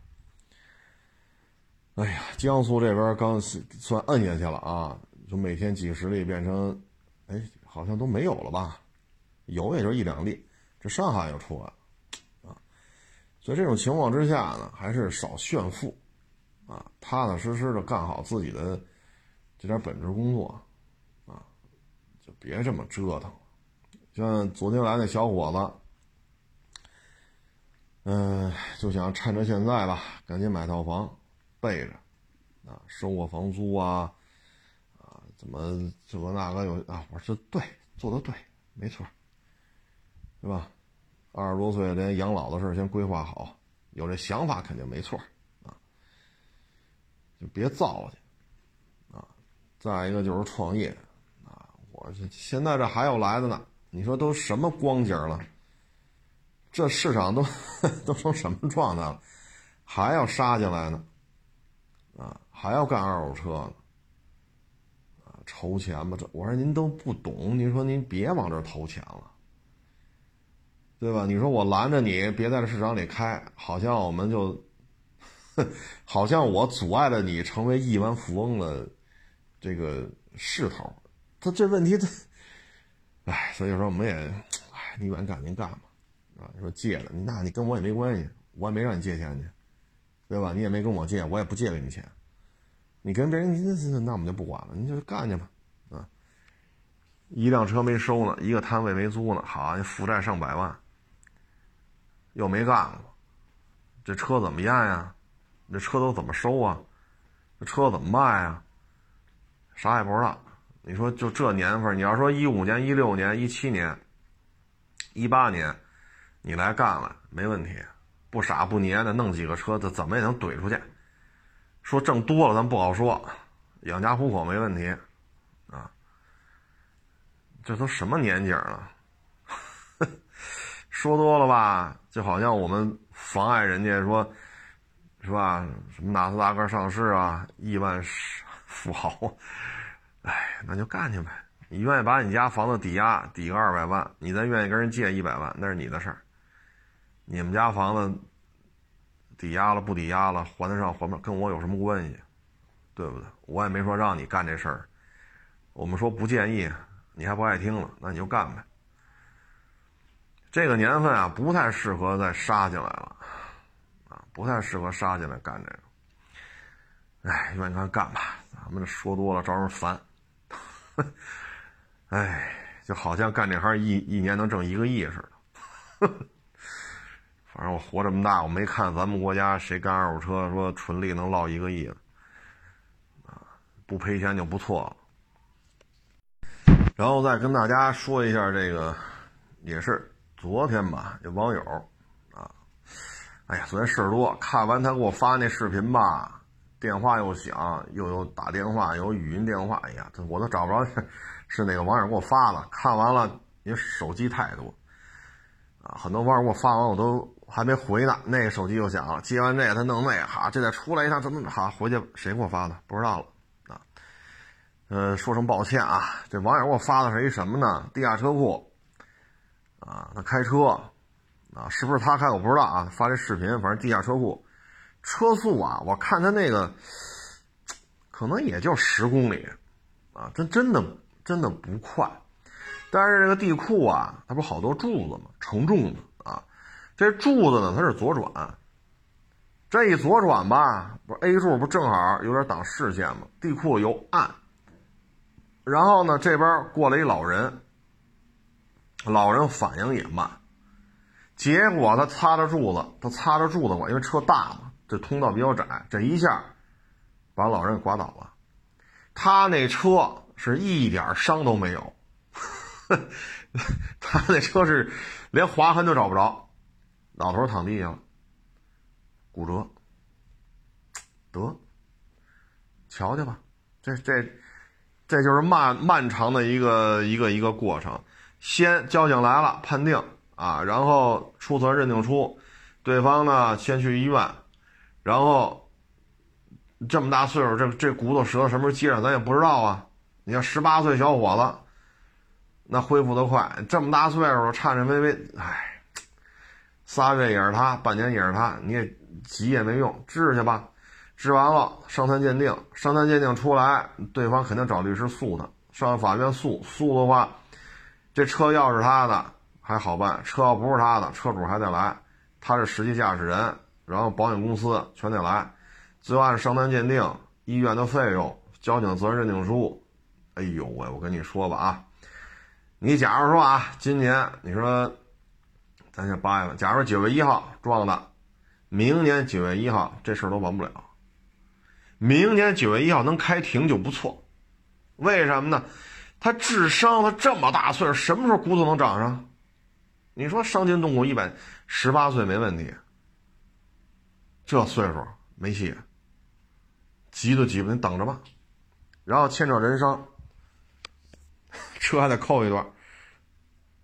哎呀，江苏这边刚算摁下去了啊，就每天几十例变成，哎，好像都没有了吧，有也就一两例，这上海又出来了。啊所以这种情况之下呢，还是少炫富，啊，踏踏实实的干好自己的这点本职工作，啊，就别这么折腾。像昨天来那小伙子，嗯，就想趁着现在吧，赶紧买套房，备着，啊，收我房租啊，啊，怎么这个那个有啊？我说对，做的对，没错，对吧？二十多岁，连养老的事先规划好，有这想法肯定没错啊，就别造去啊。再一个就是创业啊，我这现在这还有来的呢。你说都什么光景了？这市场都 都成什么状态了？还要杀进来呢？啊，还要干二手车呢？啊，筹钱吧，这我说您都不懂，您说您别往这投钱了。对吧？你说我拦着你别在这市场里开，好像我们就，好像我阻碍了你成为亿万富翁的这个势头。他这问题，他，哎，所以说我们也，哎，你愿干您干吧，啊，你说借了，那你跟我也没关系，我也没让你借钱去，对吧？你也没跟我借，我也不借给你钱。你跟别人，你那我们就不管了，你就干去吧，啊，一辆车没收呢，一个摊位没租呢，好，你负债上百万。又没干过，这车怎么验呀？这车都怎么收啊？这车怎么卖啊？啥也不知道。你说就这年份，你要说一五年、一六年、一七年、一八年，你来干了没问题，不傻不捏的弄几个车，子怎么也能怼出去。说挣多了咱不好说，养家糊口没问题，啊，这都什么年景了？说多了吧，就好像我们妨碍人家说，是吧？什么纳斯达克上市啊，亿万富豪，哎，那就干去呗。你愿意把你家房子抵押抵个二百万，你再愿意跟人借一百万，那是你的事儿。你们家房子抵押了不抵押了，还得上还不上，跟我有什么关系？对不对？我也没说让你干这事儿，我们说不建议，你还不爱听了，那你就干呗。这个年份啊，不太适合再杀进来了，啊，不太适合杀进来干这个。哎，愿意干干吧，咱们这说多了招人烦。哎，就好像干这行一一年能挣一个亿似的。反正我活这么大，我没看咱们国家谁干二手车说纯利能落一个亿的，啊，不赔钱就不错了。然后再跟大家说一下这个，也是昨天吧，有网友啊，哎呀，昨天事儿多，看完他给我发那视频吧。电话又响，又有打电话，有语音电话。哎呀，这我都找不着是哪个网友给我发的。看完了，因为手机太多啊，很多网友给我发完，我都还没回呢。那个手机又响了，接完这个他弄那个，哈，这再出来一趟，怎么好回去？谁给我发的？不知道了啊。呃，说声抱歉啊，这网友给我发的是一什么呢？地下车库啊，他开车啊，是不是他开？我不知道啊。发这视频，反正地下车库。车速啊，我看他那个，可能也就十公里，啊，真真的真的不快。但是这个地库啊，它不好多柱子吗？承重的，这柱子呢，它是左转，这一左转吧，不是 A 柱不正好有点挡视线吗？地库又暗，然后呢，这边过来一老人，老人反应也慢，结果他擦着柱子，他擦着柱子过，因为车大嘛。这通道比较窄，这一下把老人给刮倒了。他那车是一点伤都没有，他那车是连划痕都找不着。老头躺地下了，骨折。得，瞧瞧吧，这这这就是漫漫长的一个一个一个过程。先交警来了判定啊，然后出责认定书，对方呢先去医院。然后，这么大岁数，这这骨头折什么时候接上，咱也不知道啊。你看十八岁小伙子，那恢复的快，这么大岁数颤颤巍巍，唉，仨月也是他，半年也是他，你也急也没用，治去吧。治完了，伤残鉴定，伤残鉴定出来，对方肯定找律师诉他，上法院诉，诉的话，这车要是他的还好办，车要不是他的，车主还得来，他是实际驾驶人。然后保险公司全得来，最后按伤残鉴定、医院的费用、交警责任认定书。哎呦喂，我跟你说吧啊，你假如说啊，今年你说，咱先八月份，假如九月一号撞的，明年九月一号这事儿都完不了。明年九月一号能开庭就不错，为什么呢？他智商他这么大岁数，什么时候骨头能长上？你说伤筋动骨一百，十八岁没问题。这岁数没戏，急都急不，你等着吧。然后牵扯人伤，车还得扣一段，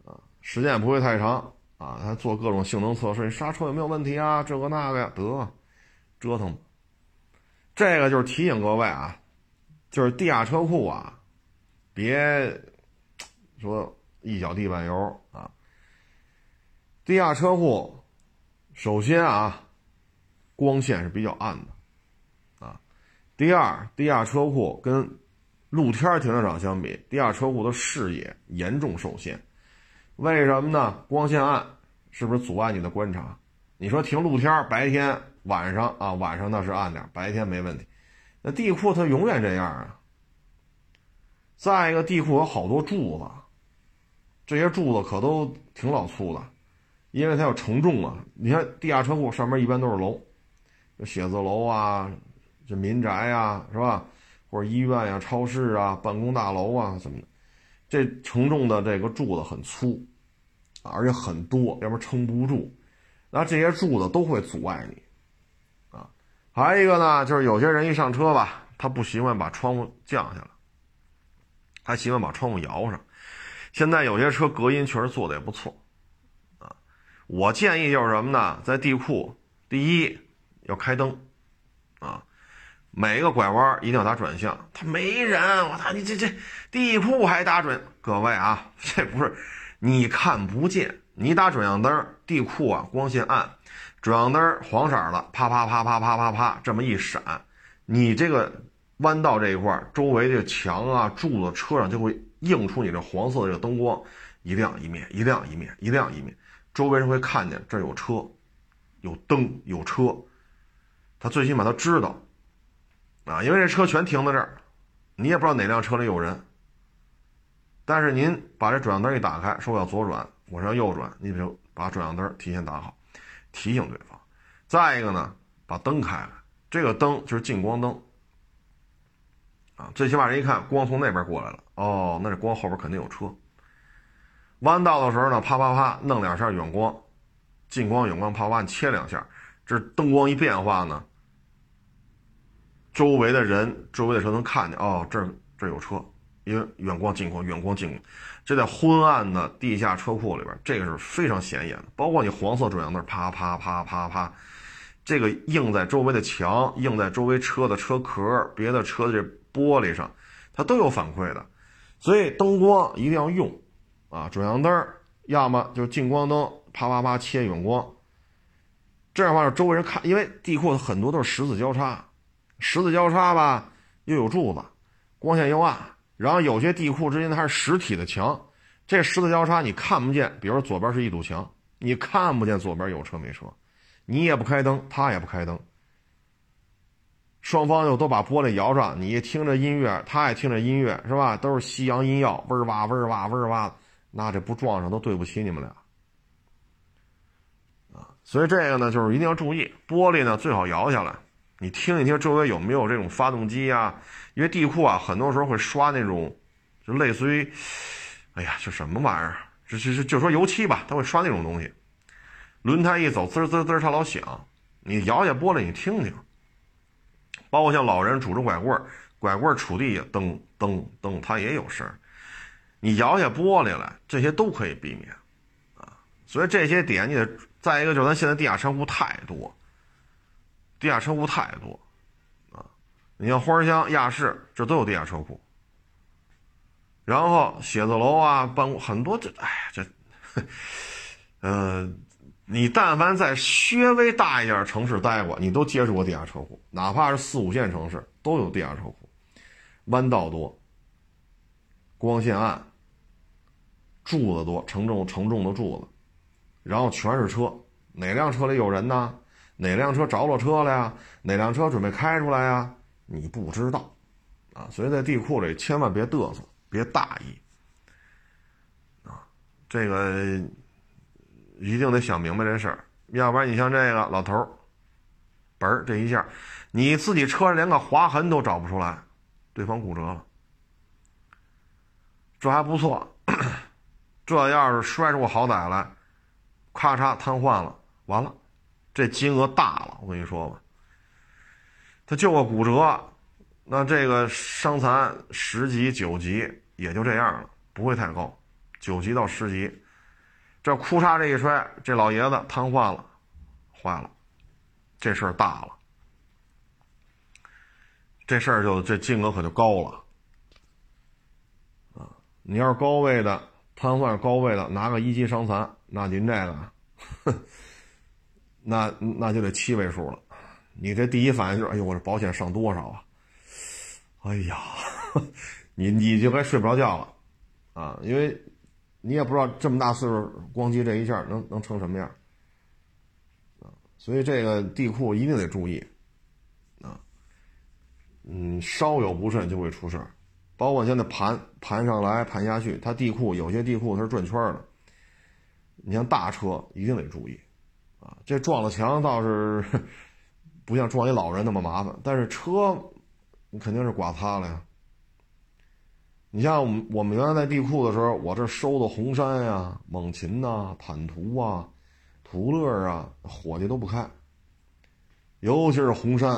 啊，时间也不会太长啊。他做各种性能测试，你刹车有没有问题啊？这个那个呀，得折腾。这个就是提醒各位啊，就是地下车库啊，别说一脚地板油啊。地下车库，首先啊。光线是比较暗的，啊，第二，地下车库跟露天停车场相比，地下车库的视野严重受限。为什么呢？光线暗，是不是阻碍你的观察？你说停露天，白天、晚上啊，晚上那是暗点，白天没问题。那地库它永远这样啊。再一个，地库有好多柱子，这些柱子可都挺老粗的，因为它要承重啊。你看地下车库上面一般都是楼。写字楼啊，这民宅呀，是吧？或者医院呀、超市啊、办公大楼啊，什么的，这承重的这个柱子很粗，而且很多，要不然撑不住。那这些柱子都会阻碍你，啊。还有一个呢，就是有些人一上车吧，他不习惯把窗户降下来，他习惯把窗户摇上。现在有些车隔音确实做的也不错，啊。我建议就是什么呢？在地库，第一。要开灯，啊，每个拐弯一定要打转向。他没人，我操，你这这地库还打转？各位啊，这不是你看不见，你打转向灯，地库啊光线暗，转向灯黄色的，啪啪啪啪啪啪啪这么一闪，你这个弯道这一块周围这个墙啊柱子车上就会映出你这黄色的这个灯光，一亮一灭，一亮一灭，一亮一灭，周围人会看见这有车，有灯有车，他最起码他知道，啊，因为这车全停在这儿，你也不知道哪辆车里有人。但是您把这转向灯一打开，说我要左转，我是要右转，你就把转向灯提前打好，提醒对方。再一个呢，把灯开了，这个灯就是近光灯，啊，最起码人一看光从那边过来了，哦，那这光后边肯定有车。弯道的时候呢，啪啪啪弄两下远光，近光远光啪啪切两下，这灯光一变化呢，周围的人、周围的车能看见，哦，这这有车。因为远光近光，远光近光，这在昏暗的地下车库里边，这个是非常显眼的。包括你黄色转向灯，啪啪啪啪啪，这个映在周围的墙，映在周围车的车壳、别的车的这玻璃上，它都有反馈的。所以灯光一定要用啊，转向灯要么就是近光灯，啪啪啪切远光，这样的话周围人看，因为地库很多都是十字交叉，十字交叉吧又有柱子，光线又暗。然后有些地库之间它是实体的墙，这十字交叉你看不见，比如说左边是一堵墙，你看不见左边有车没车，你也不开灯，他也不开灯，双方又都把玻璃摇上，你听着音乐，他也听着音乐，是吧？都是西洋音药，嗡哇嗡哇嗡儿哇，那这不撞上都对不起你们俩啊！所以这个呢，就是一定要注意，玻璃呢最好摇下来，你听一听周围有没有这种发动机啊。因为地库啊，很多时候会刷那种，就类似于，哎呀，这什么玩意儿，就就就说油漆吧，他会刷那种东西。轮胎一走，滋滋滋，它老响。你摇下玻璃，你听听。包括像老人拄着拐棍儿，拐棍儿杵地下，噔噔噔，它也有声。你摇下玻璃来，这些都可以避免啊。所以这些点你得再一个，就是咱现在地下车库太多，地下车库太多。啊你像花乡、亚市，这都有地下车库。然后写字楼啊、办公很多，这哎呀，这，呃，你但凡在稍微大一点城市待过，你都接触过地下车库，哪怕是四五线城市都有地下车库。弯道多，光线暗，柱子多，承重承重的柱子，然后全是车，哪辆车里有人呢？哪辆车着了车了呀？哪辆车准备开出来呀？你不知道，啊，所以在地库里千万别嘚瑟，别大意，啊，这个一定得想明白这事儿，要不然你像这个老头儿，嘣儿这一下，你自己车上连个划痕都找不出来，对方骨折了，这还不错，这要是摔出个好歹来，咔嚓瘫痪了，完了，这金额大了，我跟你说吧。他就个骨折，那这个伤残十级九级也就这样了，不会太高，九级到十级，这哭嚓这一摔，这老爷子瘫痪了，坏了，这事儿大了，这事儿就这金额可就高了，啊，你要是高位的瘫痪，高位的拿个一级伤残，那您这个，哼那那就得七位数了。你这第一反应就是，哎呦，我这保险上多少啊？哎呀，你你就该睡不着觉了，啊，因为你也不知道这么大岁数咣叽这一下能能成什么样，啊，所以这个地库一定得注意，啊，嗯，稍有不慎就会出事儿，包括现在盘盘上来盘下去，它地库有些地库它是转圈的，你像大车一定得注意，这撞了墙倒是。不像撞一老人那么麻烦，但是车，你肯定是刮擦了呀。你像我们我们原来在地库的时候，我这收的红山呀、猛禽呐、坦途啊、途乐啊，伙计都不开。尤其是红山，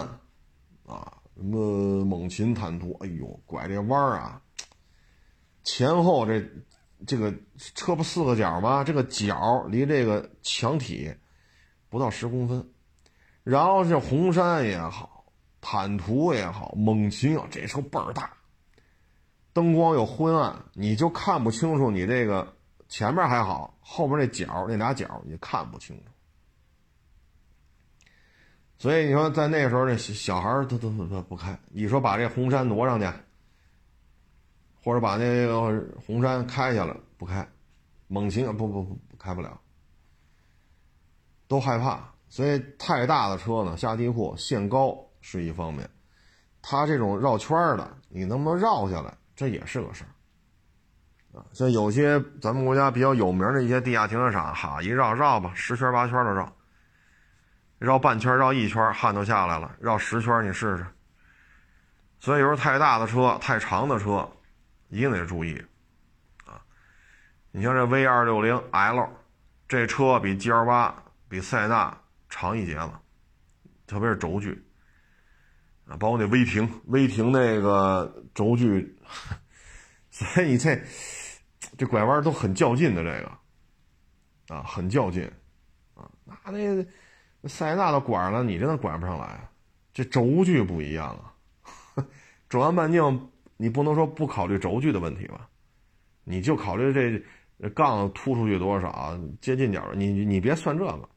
啊，什么猛禽、坦途，哎呦，拐这弯儿啊，前后这这个车不四个角吗？这个角离这个墙体不到十公分。然后是红山也好，坦途也好，猛禽啊，这车倍儿大，灯光又昏暗，你就看不清楚你这个前面还好，后面那角那俩角也看不清楚。所以你说在那时候，那小孩他都他不开。你说把这红山挪上去，或者把那个红山开下来，不开。猛禽不不不开不了，都害怕。所以太大的车呢，下地库限高是一方面，它这种绕圈的，你能不能绕下来，这也是个事儿。啊，像有些咱们国家比较有名的一些地下停车场，哈，一绕绕吧，十圈八圈的绕，绕半圈绕一圈汗都下来了，绕十圈你试试。所以有时太大的车、太长的车，一定得注意。啊你像这 V 二六零 L，这车比 G L 八、比塞纳长一截子，特别是轴距啊，包括那威霆，威霆那个轴距，所以这这拐弯都很较劲的这个啊，很较劲啊，那那塞纳的拐了，你真的拐不上来，这轴距不一样啊，转弯半径你不能说不考虑轴距的问题吧，你就考虑这。杠突出去多少，接近角，你你别算这个，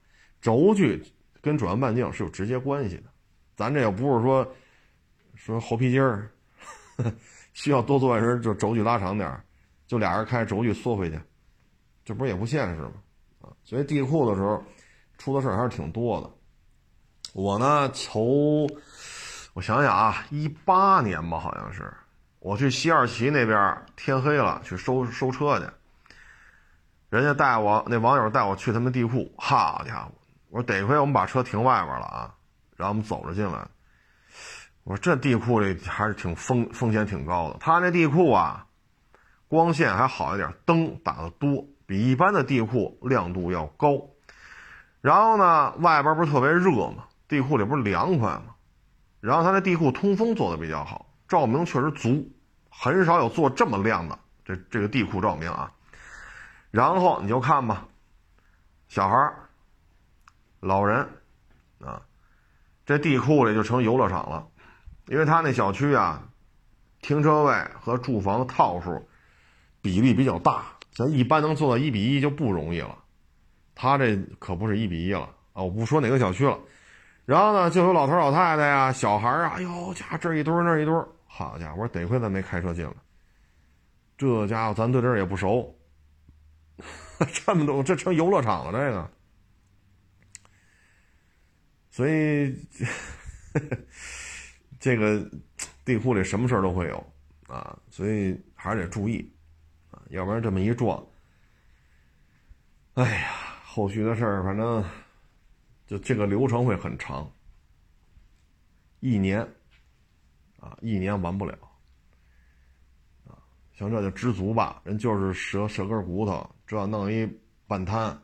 轴距跟转弯半径是有直接关系的。咱这又不是说说猴皮筋儿，需要多做人就轴距拉长点儿就俩人开轴距缩回去，这不是也不现实吗？啊，所以地库的时候出的事儿还是挺多的。我呢，从我想想啊，一八年吧，好像是我去西二旗那边，天黑了去收收车去。人家带我那网友带我去他们地库，好家伙！我说得亏我们把车停外边了啊，然后我们走着进来。我说这地库里还是挺风风险挺高的。他那地库啊，光线还好一点，灯打的多，比一般的地库亮度要高。然后呢，外边不是特别热吗？地库里不是凉快吗？然后他那地库通风做的比较好，照明确实足，很少有做这么亮的这这个地库照明啊。然后你就看吧，小孩、老人，啊，这地库里就成游乐场了，因为他那小区啊，停车位和住房的套数比例比较大，咱一般能做到一比一就不容易了，他这可不是一比一了啊！我不说哪个小区了，然后呢，就有老头老太太呀、小孩啊，哎呦家这一堆那一堆好家伙，得亏咱没开车进来，这家伙咱对这儿也不熟。这么多，这成游乐场了，这个。所以，这个地库里什么事儿都会有啊，所以还是得注意啊，要不然这么一撞，哎呀，后续的事儿反正就这个流程会很长，一年啊，一年完不了。像这就知足吧，人就是折折根骨头，这要弄一半瘫，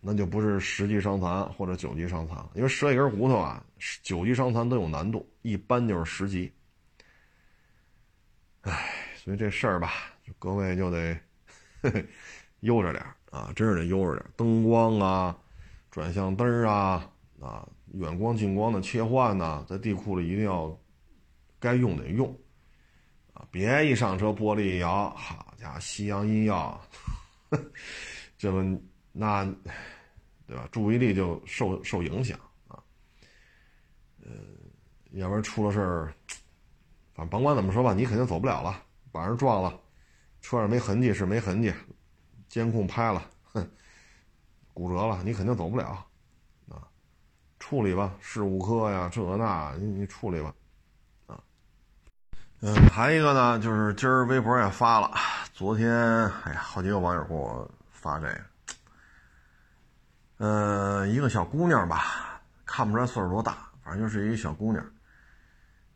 那就不是十级伤残或者九级伤残，因为折一根骨头啊，九级伤残都有难度，一般就是十级。唉，所以这事儿吧，各位就得 悠着点啊，真是得悠着点。灯光啊，转向灯啊，啊，远光近光的切换呐，在地库里一定要该用得用。啊别一上车玻璃一摇，好家伙，夕阳阴耀，这么那，对吧？注意力就受受影响啊。呃，要不然出了事儿，反正甭管怎么说吧，你肯定走不了了，把人撞了，车上没痕迹是没痕迹，监控拍了，哼，骨折了，你肯定走不了啊。处理吧，事故科呀，这那，你你处理吧。嗯，还一个呢，就是今儿微博也发了，昨天，哎呀，好几个网友给我发这个，呃，一个小姑娘吧，看不出来岁数多大，反正就是一个小姑娘，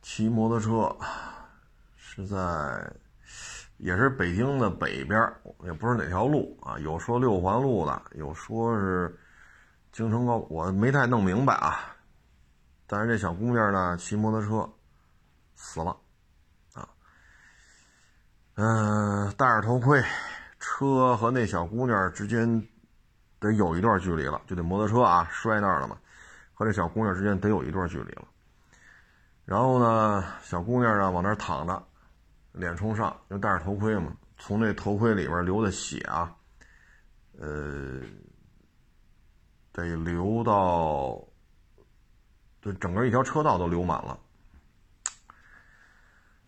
骑摩托车，是在，也是北京的北边，也不是哪条路啊，有说六环路的，有说是京承高，我没太弄明白啊，但是这小姑娘呢，骑摩托车死了。啊嗯，戴着头盔，车和那小姑娘之间得有一段距离了，就得摩托车啊摔那儿了嘛，和这小姑娘之间得有一段距离了。然后呢，小姑娘呢往那儿躺着，脸冲上，就戴着头盔嘛，从这头盔里边流的血啊，呃，得流到，就，整个一条车道都流满了。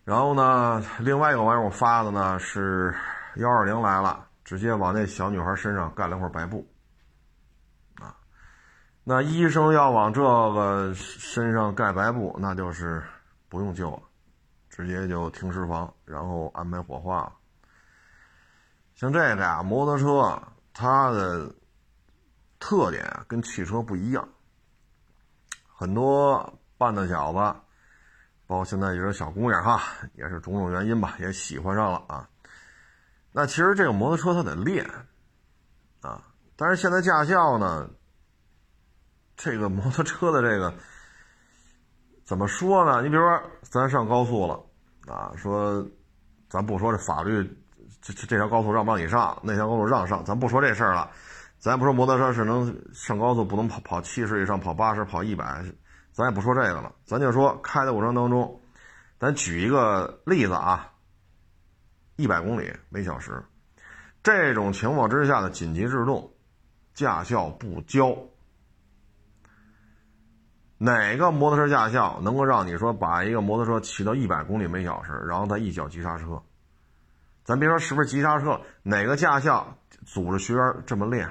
然后呢，另外一个网友发的呢是幺二零来了，直接往那小女孩身上盖了块白布。那医生要往这个身上盖白布，那就是不用救了。直接就停尸房，然后安排火化了。像这个呀，摩托车它的特点跟汽车不一样，很多半大小子，包括现在有些小姑娘哈，也是种种原因吧，也喜欢上了啊。那其实这个摩托车它得练啊，但是现在驾校呢，这个摩托车的这个怎么说呢？你比如说咱上高速了。啊，说，咱不说这法律，这这这条高速让不让你上，那条高速让上，咱不说这事儿了。咱不说摩托车是能上高速不能跑跑七十以上，跑八十，跑一百，咱也不说这个了。咱就说开的过程当中，咱举一个例子啊，一百公里每小时，这种情况之下的紧急制动，驾校不教。哪个摩托车驾校能够让你说把一个摩托车骑到一百公里每小时，然后再一脚急刹车？咱别说是不是急刹车，哪个驾校组织学员这么练？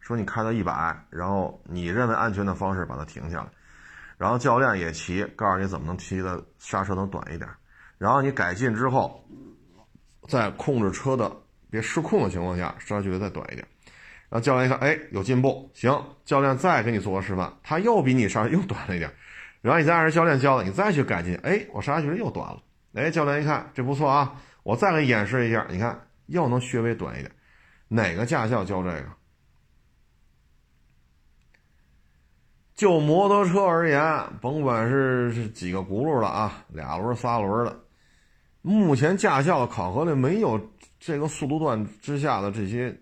说你开到一百，然后你认为安全的方式把它停下来，然后教练也骑，告诉你怎么能骑的刹车能短一点，然后你改进之后，在控制车的别失控的情况下，刹车距离再短一点。然后教练一看，哎，有进步，行，教练再给你做个示范，他又比你刹车又短了一点，然后你再按照教练教的，你再去改进，哎，我刹车距离又短了，哎，教练一看这不错啊，我再给你演示一下，你看又能略微短一点，哪个驾校教这个？就摩托车而言，甭管是是几个轱辘的啊，俩轮、仨轮的，目前驾校的考核里没有这个速度段之下的这些。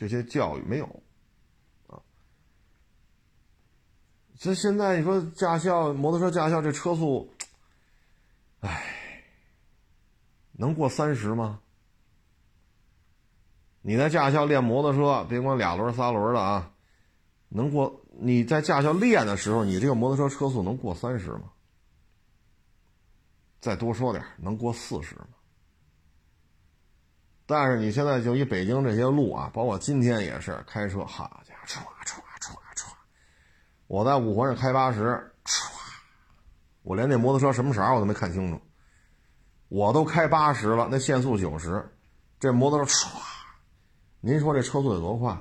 这些教育没有，啊，这现在你说驾校摩托车驾校这车速，哎，能过三十吗？你在驾校练摩托车，别管俩轮仨轮的啊，能过？你在驾校练的时候，你这个摩托车车速能过三十吗？再多说点，能过四十吗？但是你现在就以北京这些路啊，包括今天也是开车，好家伙，唰唰唰唰！我在五环上开八十，唰，我连那摩托车什么色我都没看清楚。我都开八十了，那限速九十，这摩托车唰，您说这车速得多快？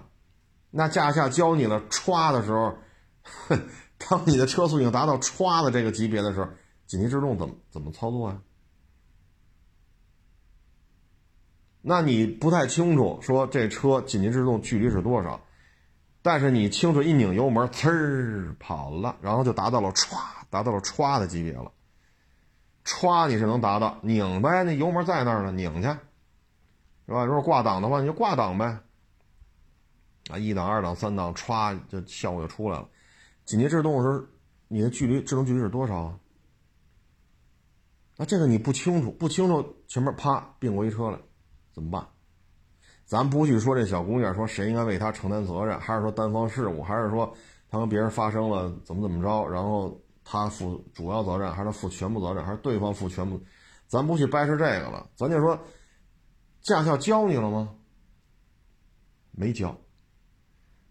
那驾校教你了歘的时候，哼，当你的车速已经达到歘的这个级别的时候，紧急制动怎么怎么操作呀？那你不太清楚，说这车紧急制动距离是多少？但是你清楚一拧油门，呲儿跑了，然后就达到了歘，达到了歘的级别了。歘你是能达到，拧呗，那油门在那儿呢，拧去，是吧？如果挂档的话，你就挂档呗。啊，一档、二档、三档，歘，就效果就出来了。紧急制动的时候，你的距离制动距离是多少啊？那这个你不清楚，不清楚，前面啪并过一车来。怎么办？咱不去说这小姑娘说谁应该为她承担责任，还是说单方事故，还是说她跟别人发生了怎么怎么着，然后她负主要责任，还是负全部责任，还是对方负全部？咱不去掰扯这个了，咱就说驾校教你了吗？没教。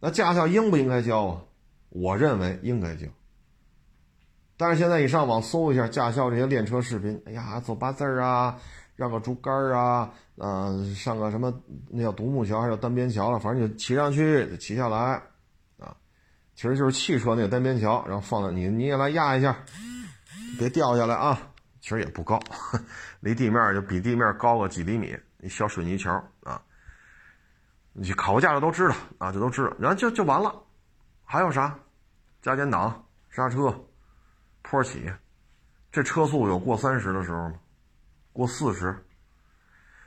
那驾校应不应该教啊？我认为应该教。但是现在你上网搜一下驾校这些练车视频，哎呀，走八字儿啊。让个竹竿啊，呃，上个什么那叫独木桥，还是单边桥了，反正就骑上去，骑下来，啊，其实就是汽车那个单边桥，然后放在你，你也来压一下，别掉下来啊。其实也不高，离地面就比地面高个几厘米，一小水泥桥啊。你考过驾照都知道啊，这都知道，然后就就完了。还有啥？加减档、刹车、坡起，这车速有过三十的时候吗？过四十，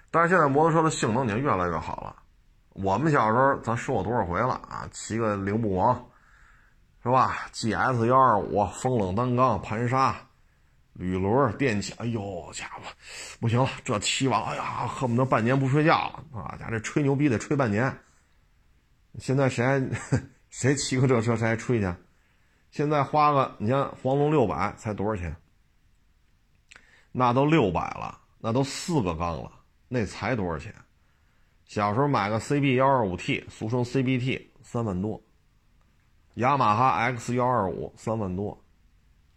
但是现在摩托车的性能已经越来越好了。我们小时候，咱说过多少回了啊？骑个铃木王，是吧？GS 幺二五风冷单缸盘刹，铝轮、电器，哎呦家伙，不行了，这骑完，哎呀，恨不得半年不睡觉了啊！家这吹牛逼得吹半年。现在谁还 谁骑个这车谁还吹去？现在花个，你像黄龙六百才多少钱？那都六百了，那都四个缸了，那才多少钱？小时候买个 CB 幺二五 T，俗称 CBT，三万多。雅马哈 X 幺二五三万多，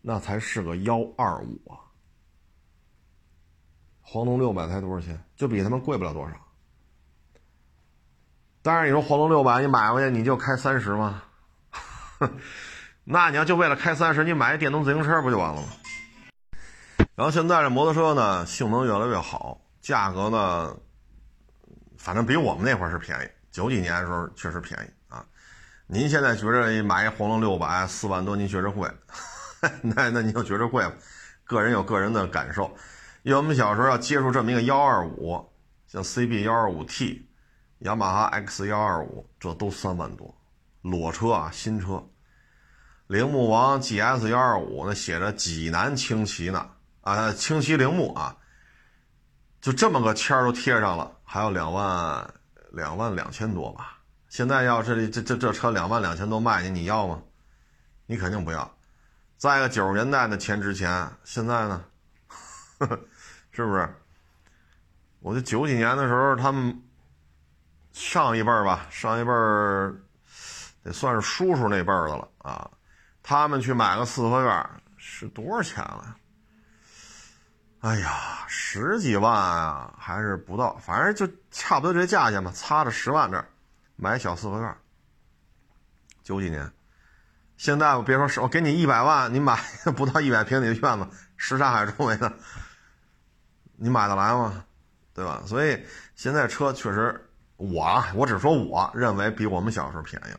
那才是个幺二五啊。黄龙六百才多少钱？就比他们贵不了多少。当然，你说黄龙六百你买回去你就开三十吗？那你要就为了开三十，你买一电动自行车不就完了吗？然后现在这摩托车呢，性能越来越好，价格呢，反正比我们那会儿是便宜。九几年的时候确实便宜啊。您现在觉着买一黄龙六百四万多，您觉着贵？那那你就觉着贵了。个人有个人的感受。因为我们小时候要接触这么一个幺二五，像 CB 幺二五 T、雅马哈 X 幺二五，这都三万多，裸车啊，新车。铃木王 GS 幺二五，那写着济南轻骑呢，啊，轻骑铃木啊，就这么个签儿都贴上了，还有两万两万两千多吧。现在要这这这这车两万两千多卖你，你要吗？你肯定不要。再一个九十年代的钱值钱，现在呢，呵 呵是不是？我就九几年的时候，他们上一辈儿吧，上一辈儿得算是叔叔那辈儿的了啊。他们去买个四合院是多少钱了？哎呀，十几万啊，还是不到，反正就差不多这价钱吧，差着十万这儿。买小四合院，九几年，现在我别说是我给你一百万，你买 不到一百平米的院子，什刹海周围的，你买得来吗？对吧？所以现在车确实，我啊，我只说我认为比我们小时候便宜，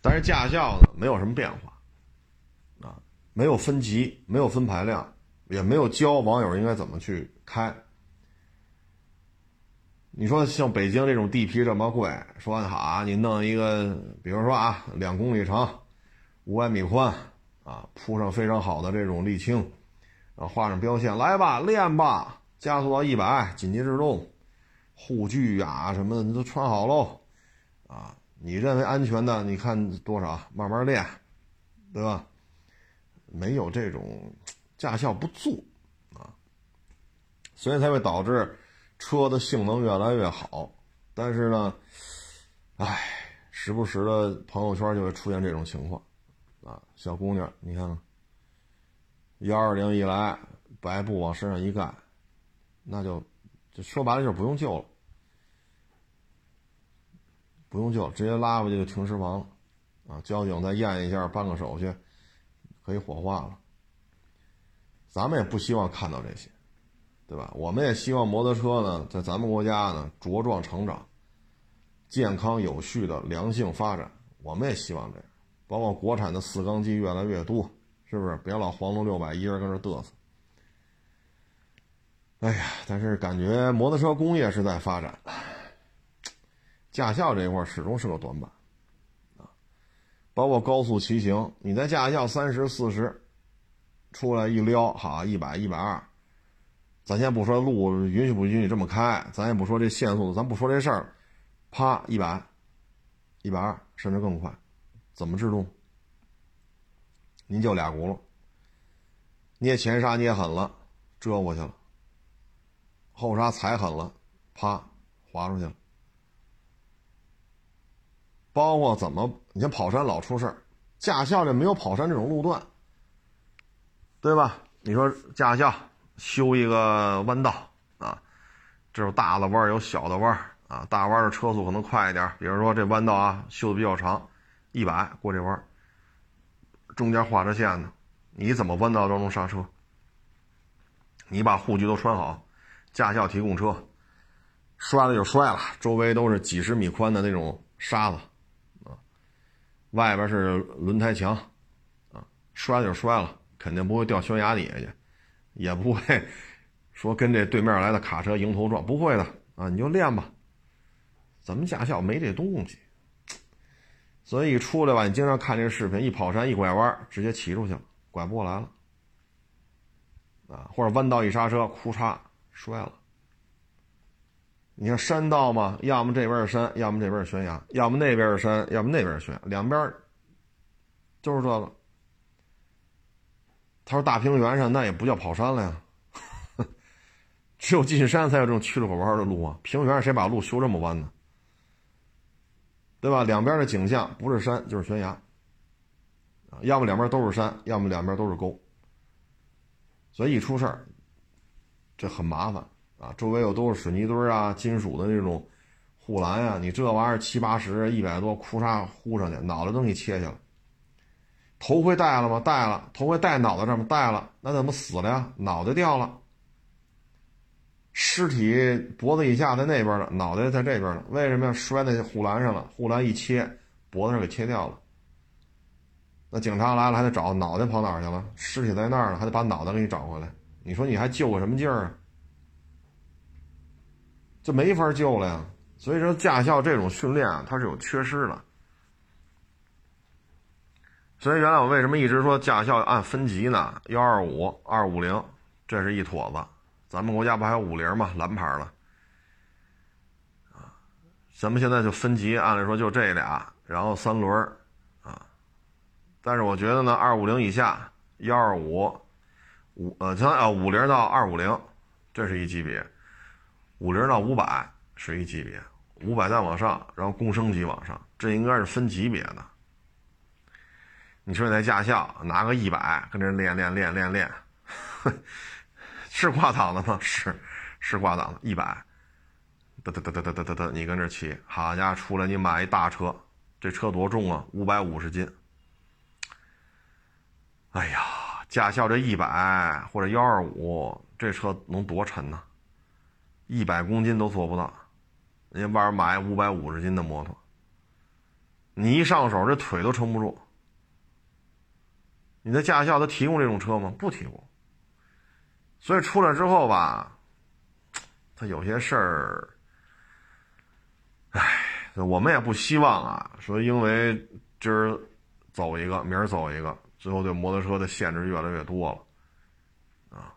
但是驾校呢没有什么变化，啊，没有分级，没有分排量，也没有教网友应该怎么去开。你说像北京这种地皮这么贵，说好你弄一个，比如说啊，两公里长，五百米宽，啊，铺上非常好的这种沥青，然后画上标线，来吧，练吧，加速到一百，紧急制动，护具啊什么的你都穿好喽，啊，你认为安全的，你看多少，慢慢练，对吧？没有这种驾校不做啊，所以才会导致。车的性能越来越好，但是呢，唉，时不时的朋友圈就会出现这种情况，啊，小姑娘，你看，幺二零一来，白布往身上一盖，那就，就说白了就是不用救了，不用救，直接拉回去就停尸房了，啊，交警再验一下，办个手续，可以火化了。咱们也不希望看到这些。对吧？我们也希望摩托车呢，在咱们国家呢茁壮成长，健康有序的良性发展。我们也希望这样，包括国产的四缸机越来越多，是不是？别老黄龙六百一人跟这嘚瑟。哎呀，但是感觉摩托车工业是在发展，驾校这一块始终是个短板啊。包括高速骑行，你在驾校三十四十，出来一撩，好一百一百二。咱先不说路允许不允许这么开，咱也不说这限速，咱不说这事儿，啪一百，一百二甚至更快，怎么制动？您就俩轱辘，捏前刹捏狠了，折过去了；后刹踩狠了，啪滑出去了。包括怎么，你像跑山老出事儿，驾校这没有跑山这种路段，对吧？你说驾校。修一个弯道啊，这有大的弯有小的弯啊。大弯的车速可能快一点，比如说这弯道啊修的比较长，一百过这弯中间画着线呢，你怎么弯道都能刹车？你把护具都穿好，驾校提供车，摔了就摔了，周围都是几十米宽的那种沙子啊，外边是轮胎墙啊，摔了就摔了，肯定不会掉悬崖底下去。也不会 说跟这对面来的卡车迎头撞，不会的啊！你就练吧，咱们驾校没这东西，所以一出来吧，你经常看这个视频，一跑山一拐弯，直接骑出去了，拐不过来了啊，或者弯道一刹车，哭嚓摔了。你看山道嘛，要么这边是山，要么这边是悬崖，要么那边是山，要么那边是悬崖，两边就是这个。他说大平原上那也不叫跑山了呀，只有进山才有这种曲里拐弯的路啊。平原上谁把路修这么弯呢？对吧？两边的景象不是山就是悬崖，要么两边都是山，要么两边都是沟。所以一出事儿，这很麻烦。啊，周围又都是水泥墩啊，金属的那种护栏呀，你这玩意儿七八十、一百多，哭嚓呼上去，脑袋都给切下来。头盔戴了吗？戴了。头盔戴脑袋上吗？戴了。那怎么死了呀？脑袋掉了。尸体脖子以下在那边呢，脑袋在这边呢。为什么要？摔在护栏上了，护栏一切，脖子上给切掉了。那警察来了还得找，脑袋跑哪儿去了？尸体在那儿呢，还得把脑袋给你找回来。你说你还救个什么劲儿啊？就没法救了呀，所以说驾校这种训练啊，它是有缺失的。所以原来我为什么一直说驾校按分级呢？幺二五、二五零，这是一坨子。咱们国家不还有五零嘛，蓝牌了。啊，咱们现在就分级，按理说就这俩，然后三轮啊。但是我觉得呢，二五零以下，幺二五、五呃，从啊五零到二五零，这是一级别。五零到五百是一级别，五百再往上，然后共升级往上，这应该是分级别的。你说你在驾校拿个一百，跟这练练练练练，是挂档的吗？是，是挂档的。一百，哒哒哒哒哒哒哒哒，你跟这骑，好家伙，出来你买一大车，这车多重啊？五百五十斤。哎呀，驾校这一百或者幺二五，这车能多沉呢？一百公斤都做不到，人家外边买五百五十斤的摩托，你一上手这腿都撑不住。你的驾校他提供这种车吗？不提供。所以出来之后吧，他有些事儿，唉，我们也不希望啊，说因为今儿走一个，明儿走一个，最后对摩托车的限制越来越多了。啊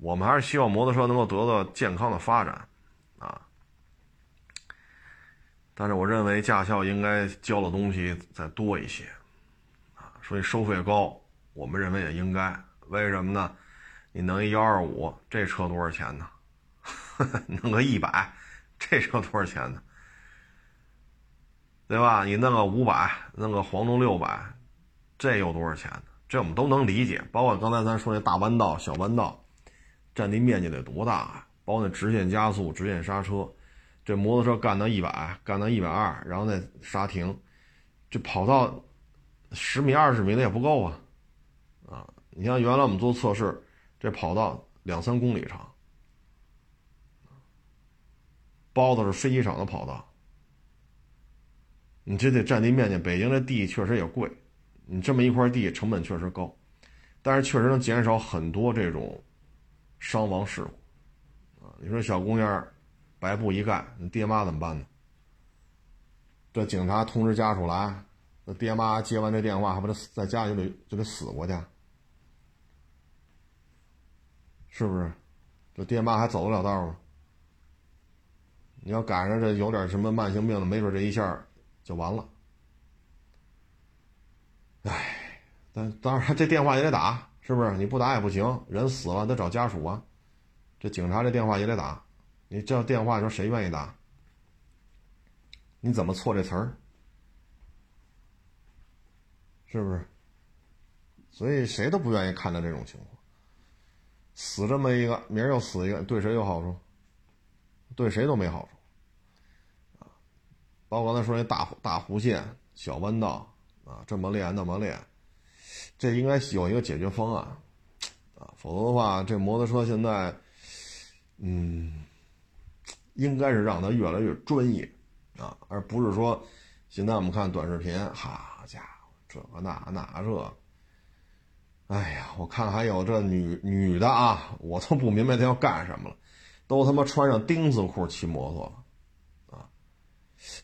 我们还是希望摩托车能够得到健康的发展，啊，但是我认为驾校应该教的东西再多一些，所以收费高，我们认为也应该。为什么呢？你弄一幺二五，这车多少钱呢？弄个一百，这车多少钱呢？对吧？你弄个五百，弄个黄铜六百，这又多少钱呢？这我们都能理解。包括刚才咱说那大弯道、小弯道。占地面积得多大啊！包括那直线加速、直线刹车，这摩托车干到一百，干到一百二，然后再刹停，这跑道十米、二十米的也不够啊！啊，你像原来我们做测试，这跑道两三公里长，包的是飞机场的跑道，你这得占地面积。北京这地确实也贵，你这么一块地成本确实高，但是确实能减少很多这种。伤亡事故，啊，你说小姑娘白布一盖，你爹妈怎么办呢？这警察通知家属来，那爹妈接完这电话，还不得在家就得就得死过去，是不是？这爹妈还走得了道吗？你要赶上这有点什么慢性病的，没准这一下就完了。哎，但当然这电话也得打。是不是你不打也不行？人死了得找家属啊，这警察这电话也得打。你这电话说谁愿意打？你怎么错这词儿？是不是？所以谁都不愿意看到这种情况。死这么一个，明儿又死一个，对谁有好处？对谁都没好处。啊，包括刚才说那大大弧线、小弯道啊，这么练那么练。这应该有一个解决方案，啊，否则的话，这摩托车现在，嗯，应该是让它越来越专业，啊，而不是说，现在我们看短视频，哈，这个那那这，哎呀，我看还有这女女的啊，我都不明白她要干什么了，都他妈穿上钉子裤骑摩托了，啊，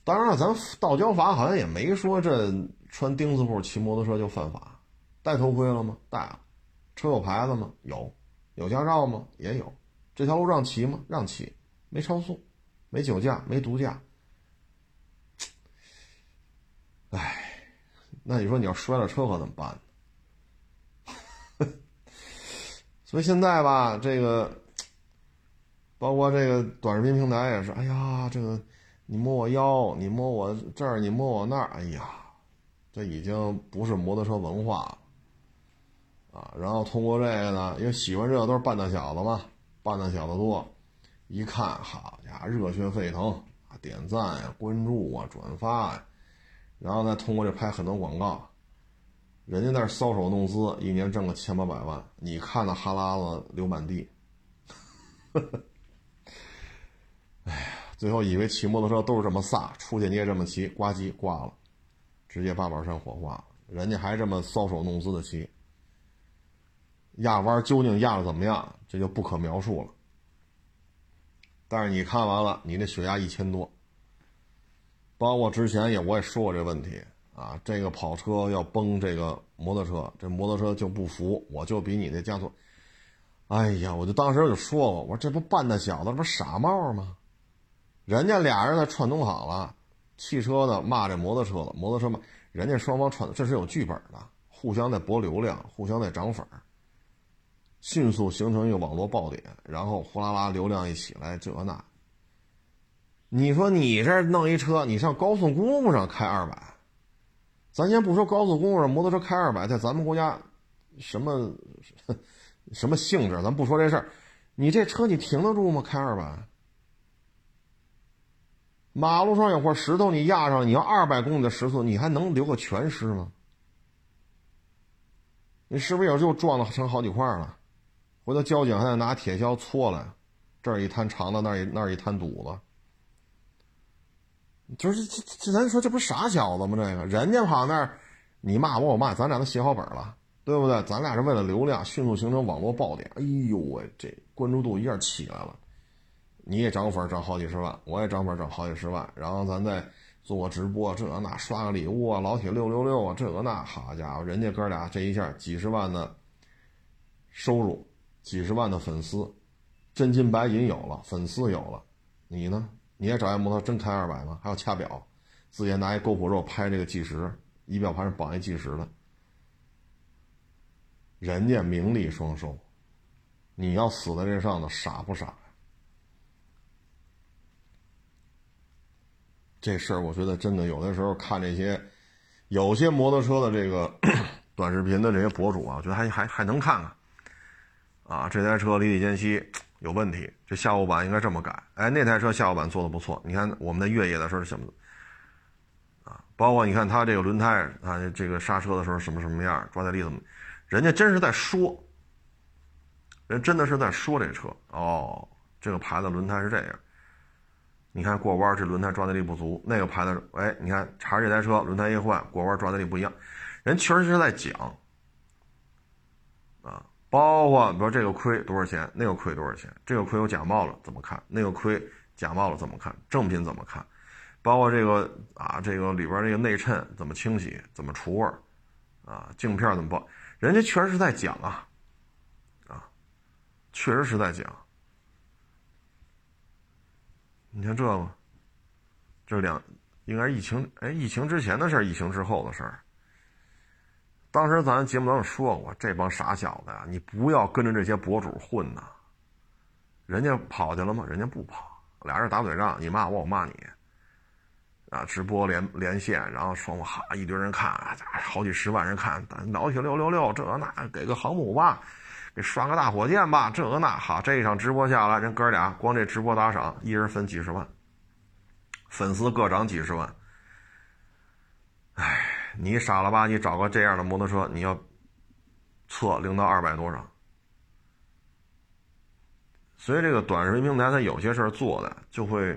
当然了，咱道交法好像也没说这穿钉子裤骑摩托车就犯法。戴头盔了吗？戴了，车有牌子吗？有。有驾照吗？也有。这条路让骑吗？让骑。没超速，没酒驾，没毒驾。哎，那你说你要摔了车可怎么办？所以现在吧，这个包括这个短视频平台也是，哎呀，这个你摸我腰，你摸我这儿，你摸我那儿，哎呀，这已经不是摩托车文化了。啊，然后通过这个呢，因为喜欢这个都是半大小子嘛，半大小子多，一看，好家伙，热血沸腾啊，点赞呀，关注啊，转发呀，然后再通过这拍很多广告，人家那搔首弄姿，一年挣个千八百万，你看那哈喇子流满地，哎呀，最后以为骑摩托车都是这么飒，出去你也这么骑，呱唧挂了，直接八宝山火化，人家还这么搔首弄姿的骑。压弯究竟压的怎么样，这就不可描述了。但是你看完了，你那血压一千多，包括之前也我也说过这问题啊，这个跑车要崩这个摩托车，这摩托车就不服，我就比你那加速。哎呀，我就当时就说过，我说这不半大小子，这不傻帽吗？人家俩人在串通好了，汽车呢骂这摩托车了，摩托车骂人家双方串，这是有剧本的，互相在博流量，互相在涨粉儿。迅速形成一个网络爆点，然后呼啦啦流量一起来，这那。你说你这弄一车，你上高速公路上开二百，咱先不说高速公路上摩托车开二百，在咱们国家什么什么性质，咱不说这事儿。你这车你停得住吗？开二百？马路上有块石头，你压上，你要二百公里的时速，你还能留个全尸吗？你是不是有就撞了成好几块了？回头交警还得拿铁锹搓来，这儿一滩长的，那儿一那儿一滩堵子。就是这这，咱说这不是傻小子吗？这个人家跑那儿，你骂我我骂，咱俩都写好本了，对不对？咱俩是为了流量，迅速形成网络爆点。哎呦喂，这关注度一下起来了，你也涨粉涨好几十万，我也涨粉涨好几十万，然后咱再做个直播，这那刷个礼物啊，老铁六六六啊，这个那，好家伙，人家哥俩这一下几十万的收入。几十万的粉丝，真金白银有了，粉丝有了，你呢？你也找一摩托真开二百吗？还要掐表，自己拿一 GoPro 拍这个计时，仪表盘上绑一计时的，人家名利双收，你要死在这上头，傻不傻？这事儿我觉得真的有的时候看这些，有些摩托车的这个 短视频的这些博主啊，我觉得还还还能看看。啊，这台车离地间隙有问题，这下午板应该这么改。哎，那台车下午板做的不错，你看我们的越野的时候什么？啊，包括你看它这个轮胎啊，这个刹车的时候什么什么样，抓地力怎么？人家真是在说，人真的是在说这车哦，这个牌子轮胎是这样。你看过弯这轮胎抓地力不足，那个牌子哎，你看查这台车轮胎一换过弯抓地力不一样，人确实是在讲。包括比如这个亏多少钱，那个亏多少钱，这个亏有假冒了怎么看？那个亏假冒了怎么看？正品怎么看？包括这个啊，这个里边这个内衬怎么清洗，怎么除味儿，啊，镜片怎么报？人家确实是在讲啊，啊，确实是在讲。你看这个，这两应该是疫情哎，疫情之前的事儿，疫情之后的事儿。当时咱节目当中说过，这帮傻小子呀，你不要跟着这些博主混呐。人家跑去了吗？人家不跑，俩人打嘴仗，你骂我，我骂你。啊，直播连连线，然后说我哈一堆人看，好几十万人看，老铁六六六，这那给个航母吧，给刷个大火箭吧，这个那好，这一场直播下来，人哥俩光这直播打赏，一人分几十万，粉丝各涨几十万，唉。你傻了吧唧找个这样的摩托车，你要测零到二百多少？所以这个短视频平台它有些事儿做的就会，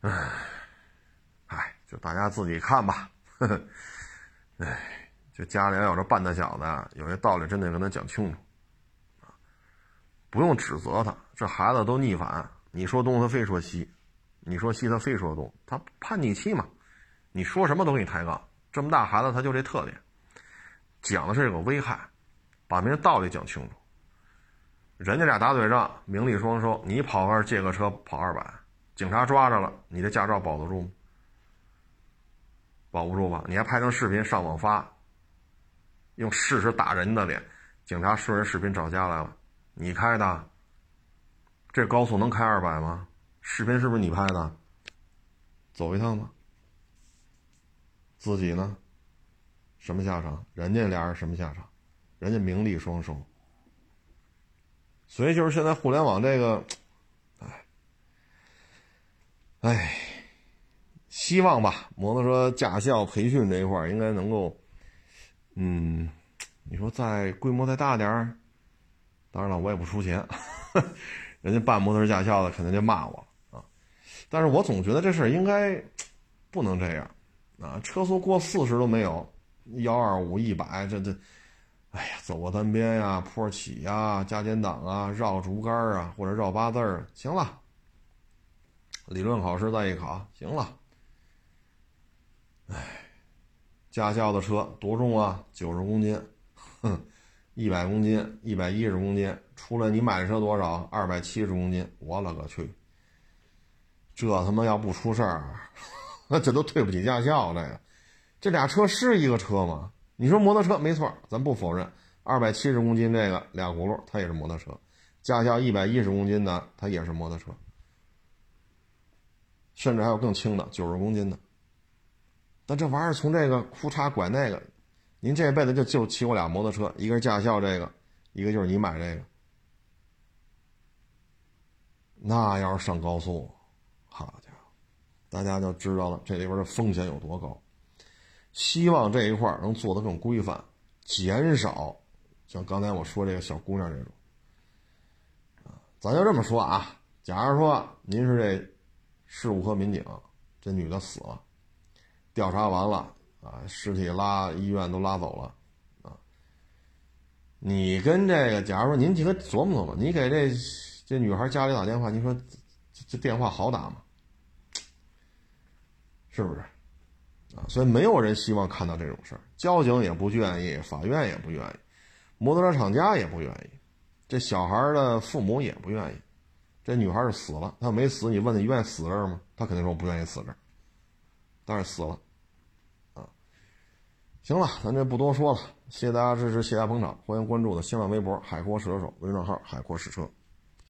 唉，唉，就大家自己看吧。呵呵，唉，就家里有这半大小子，有些道理真得跟他讲清楚，不用指责他，这孩子都逆反，你说东他非说西，你说西他非说东，他叛逆期嘛。你说什么都给你抬杠，这么大孩子他就这特点，讲的是这个危害，把明道理讲清楚。人家俩打嘴仗，名利双收，你跑那借个车跑二百，警察抓着了，你的驾照保得住吗？保不住吧？你还拍成视频上网发，用事实打人的脸，警察顺着视频找家来了，你开的？这高速能开二百吗？视频是不是你拍的？走一趟吧。自己呢？什么下场？人家俩人什么下场？人家名利双收。所以就是现在互联网这个，哎，哎，希望吧，摩托车驾校培训这一块应该能够，嗯，你说再规模再大点儿，当然了，我也不出钱，人家办摩托车驾校的肯定就骂我啊。但是我总觉得这事儿应该不能这样。啊，车速过四十都没有，幺二五一百，这这，哎呀，走过单边呀，坡起呀，加减档啊，绕竹竿啊，或者绕八字儿，行了。理论考试再一考，行了。哎，驾校的车多重啊？九十公斤，哼，一百公斤，一百一十公斤，出来你买的车多少？二百七十公斤，我勒个去！这他妈要不出事儿。那这都对不起驾校，这个，这俩车是一个车吗？你说摩托车没错，咱不否认，二百七十公斤这个俩轱辘，它也是摩托车；驾校一百一十公斤的，它也是摩托车，甚至还有更轻的九十公斤的。但这玩意儿从这个裤衩拐那个，您这辈子就就骑过俩摩托车，一个是驾校这个，一个就是你买这个。那要是上高速，大家就知道了这里边的风险有多高。希望这一块能做得更规范，减少像刚才我说这个小姑娘这种。咱就这么说啊，假如说您是这事故科民警，这女的死了，调查完了啊，尸体拉医院都拉走了，啊，你跟这个，假如说您几个琢磨琢磨，你给这这女孩家里打电话，你说这电话好打吗？是不是？啊，所以没有人希望看到这种事儿，交警也不愿意，法院也不愿意，摩托车厂家也不愿意，这小孩的父母也不愿意。这女孩是死了，她没死，你问她愿意死这儿吗？她肯定说我不愿意死这儿，但是死了。啊，行了，咱这不多说了，谢谢大家支持，谢谢大家捧场，欢迎关注我的新浪微博“海阔试车手”微信账号“海阔试车”。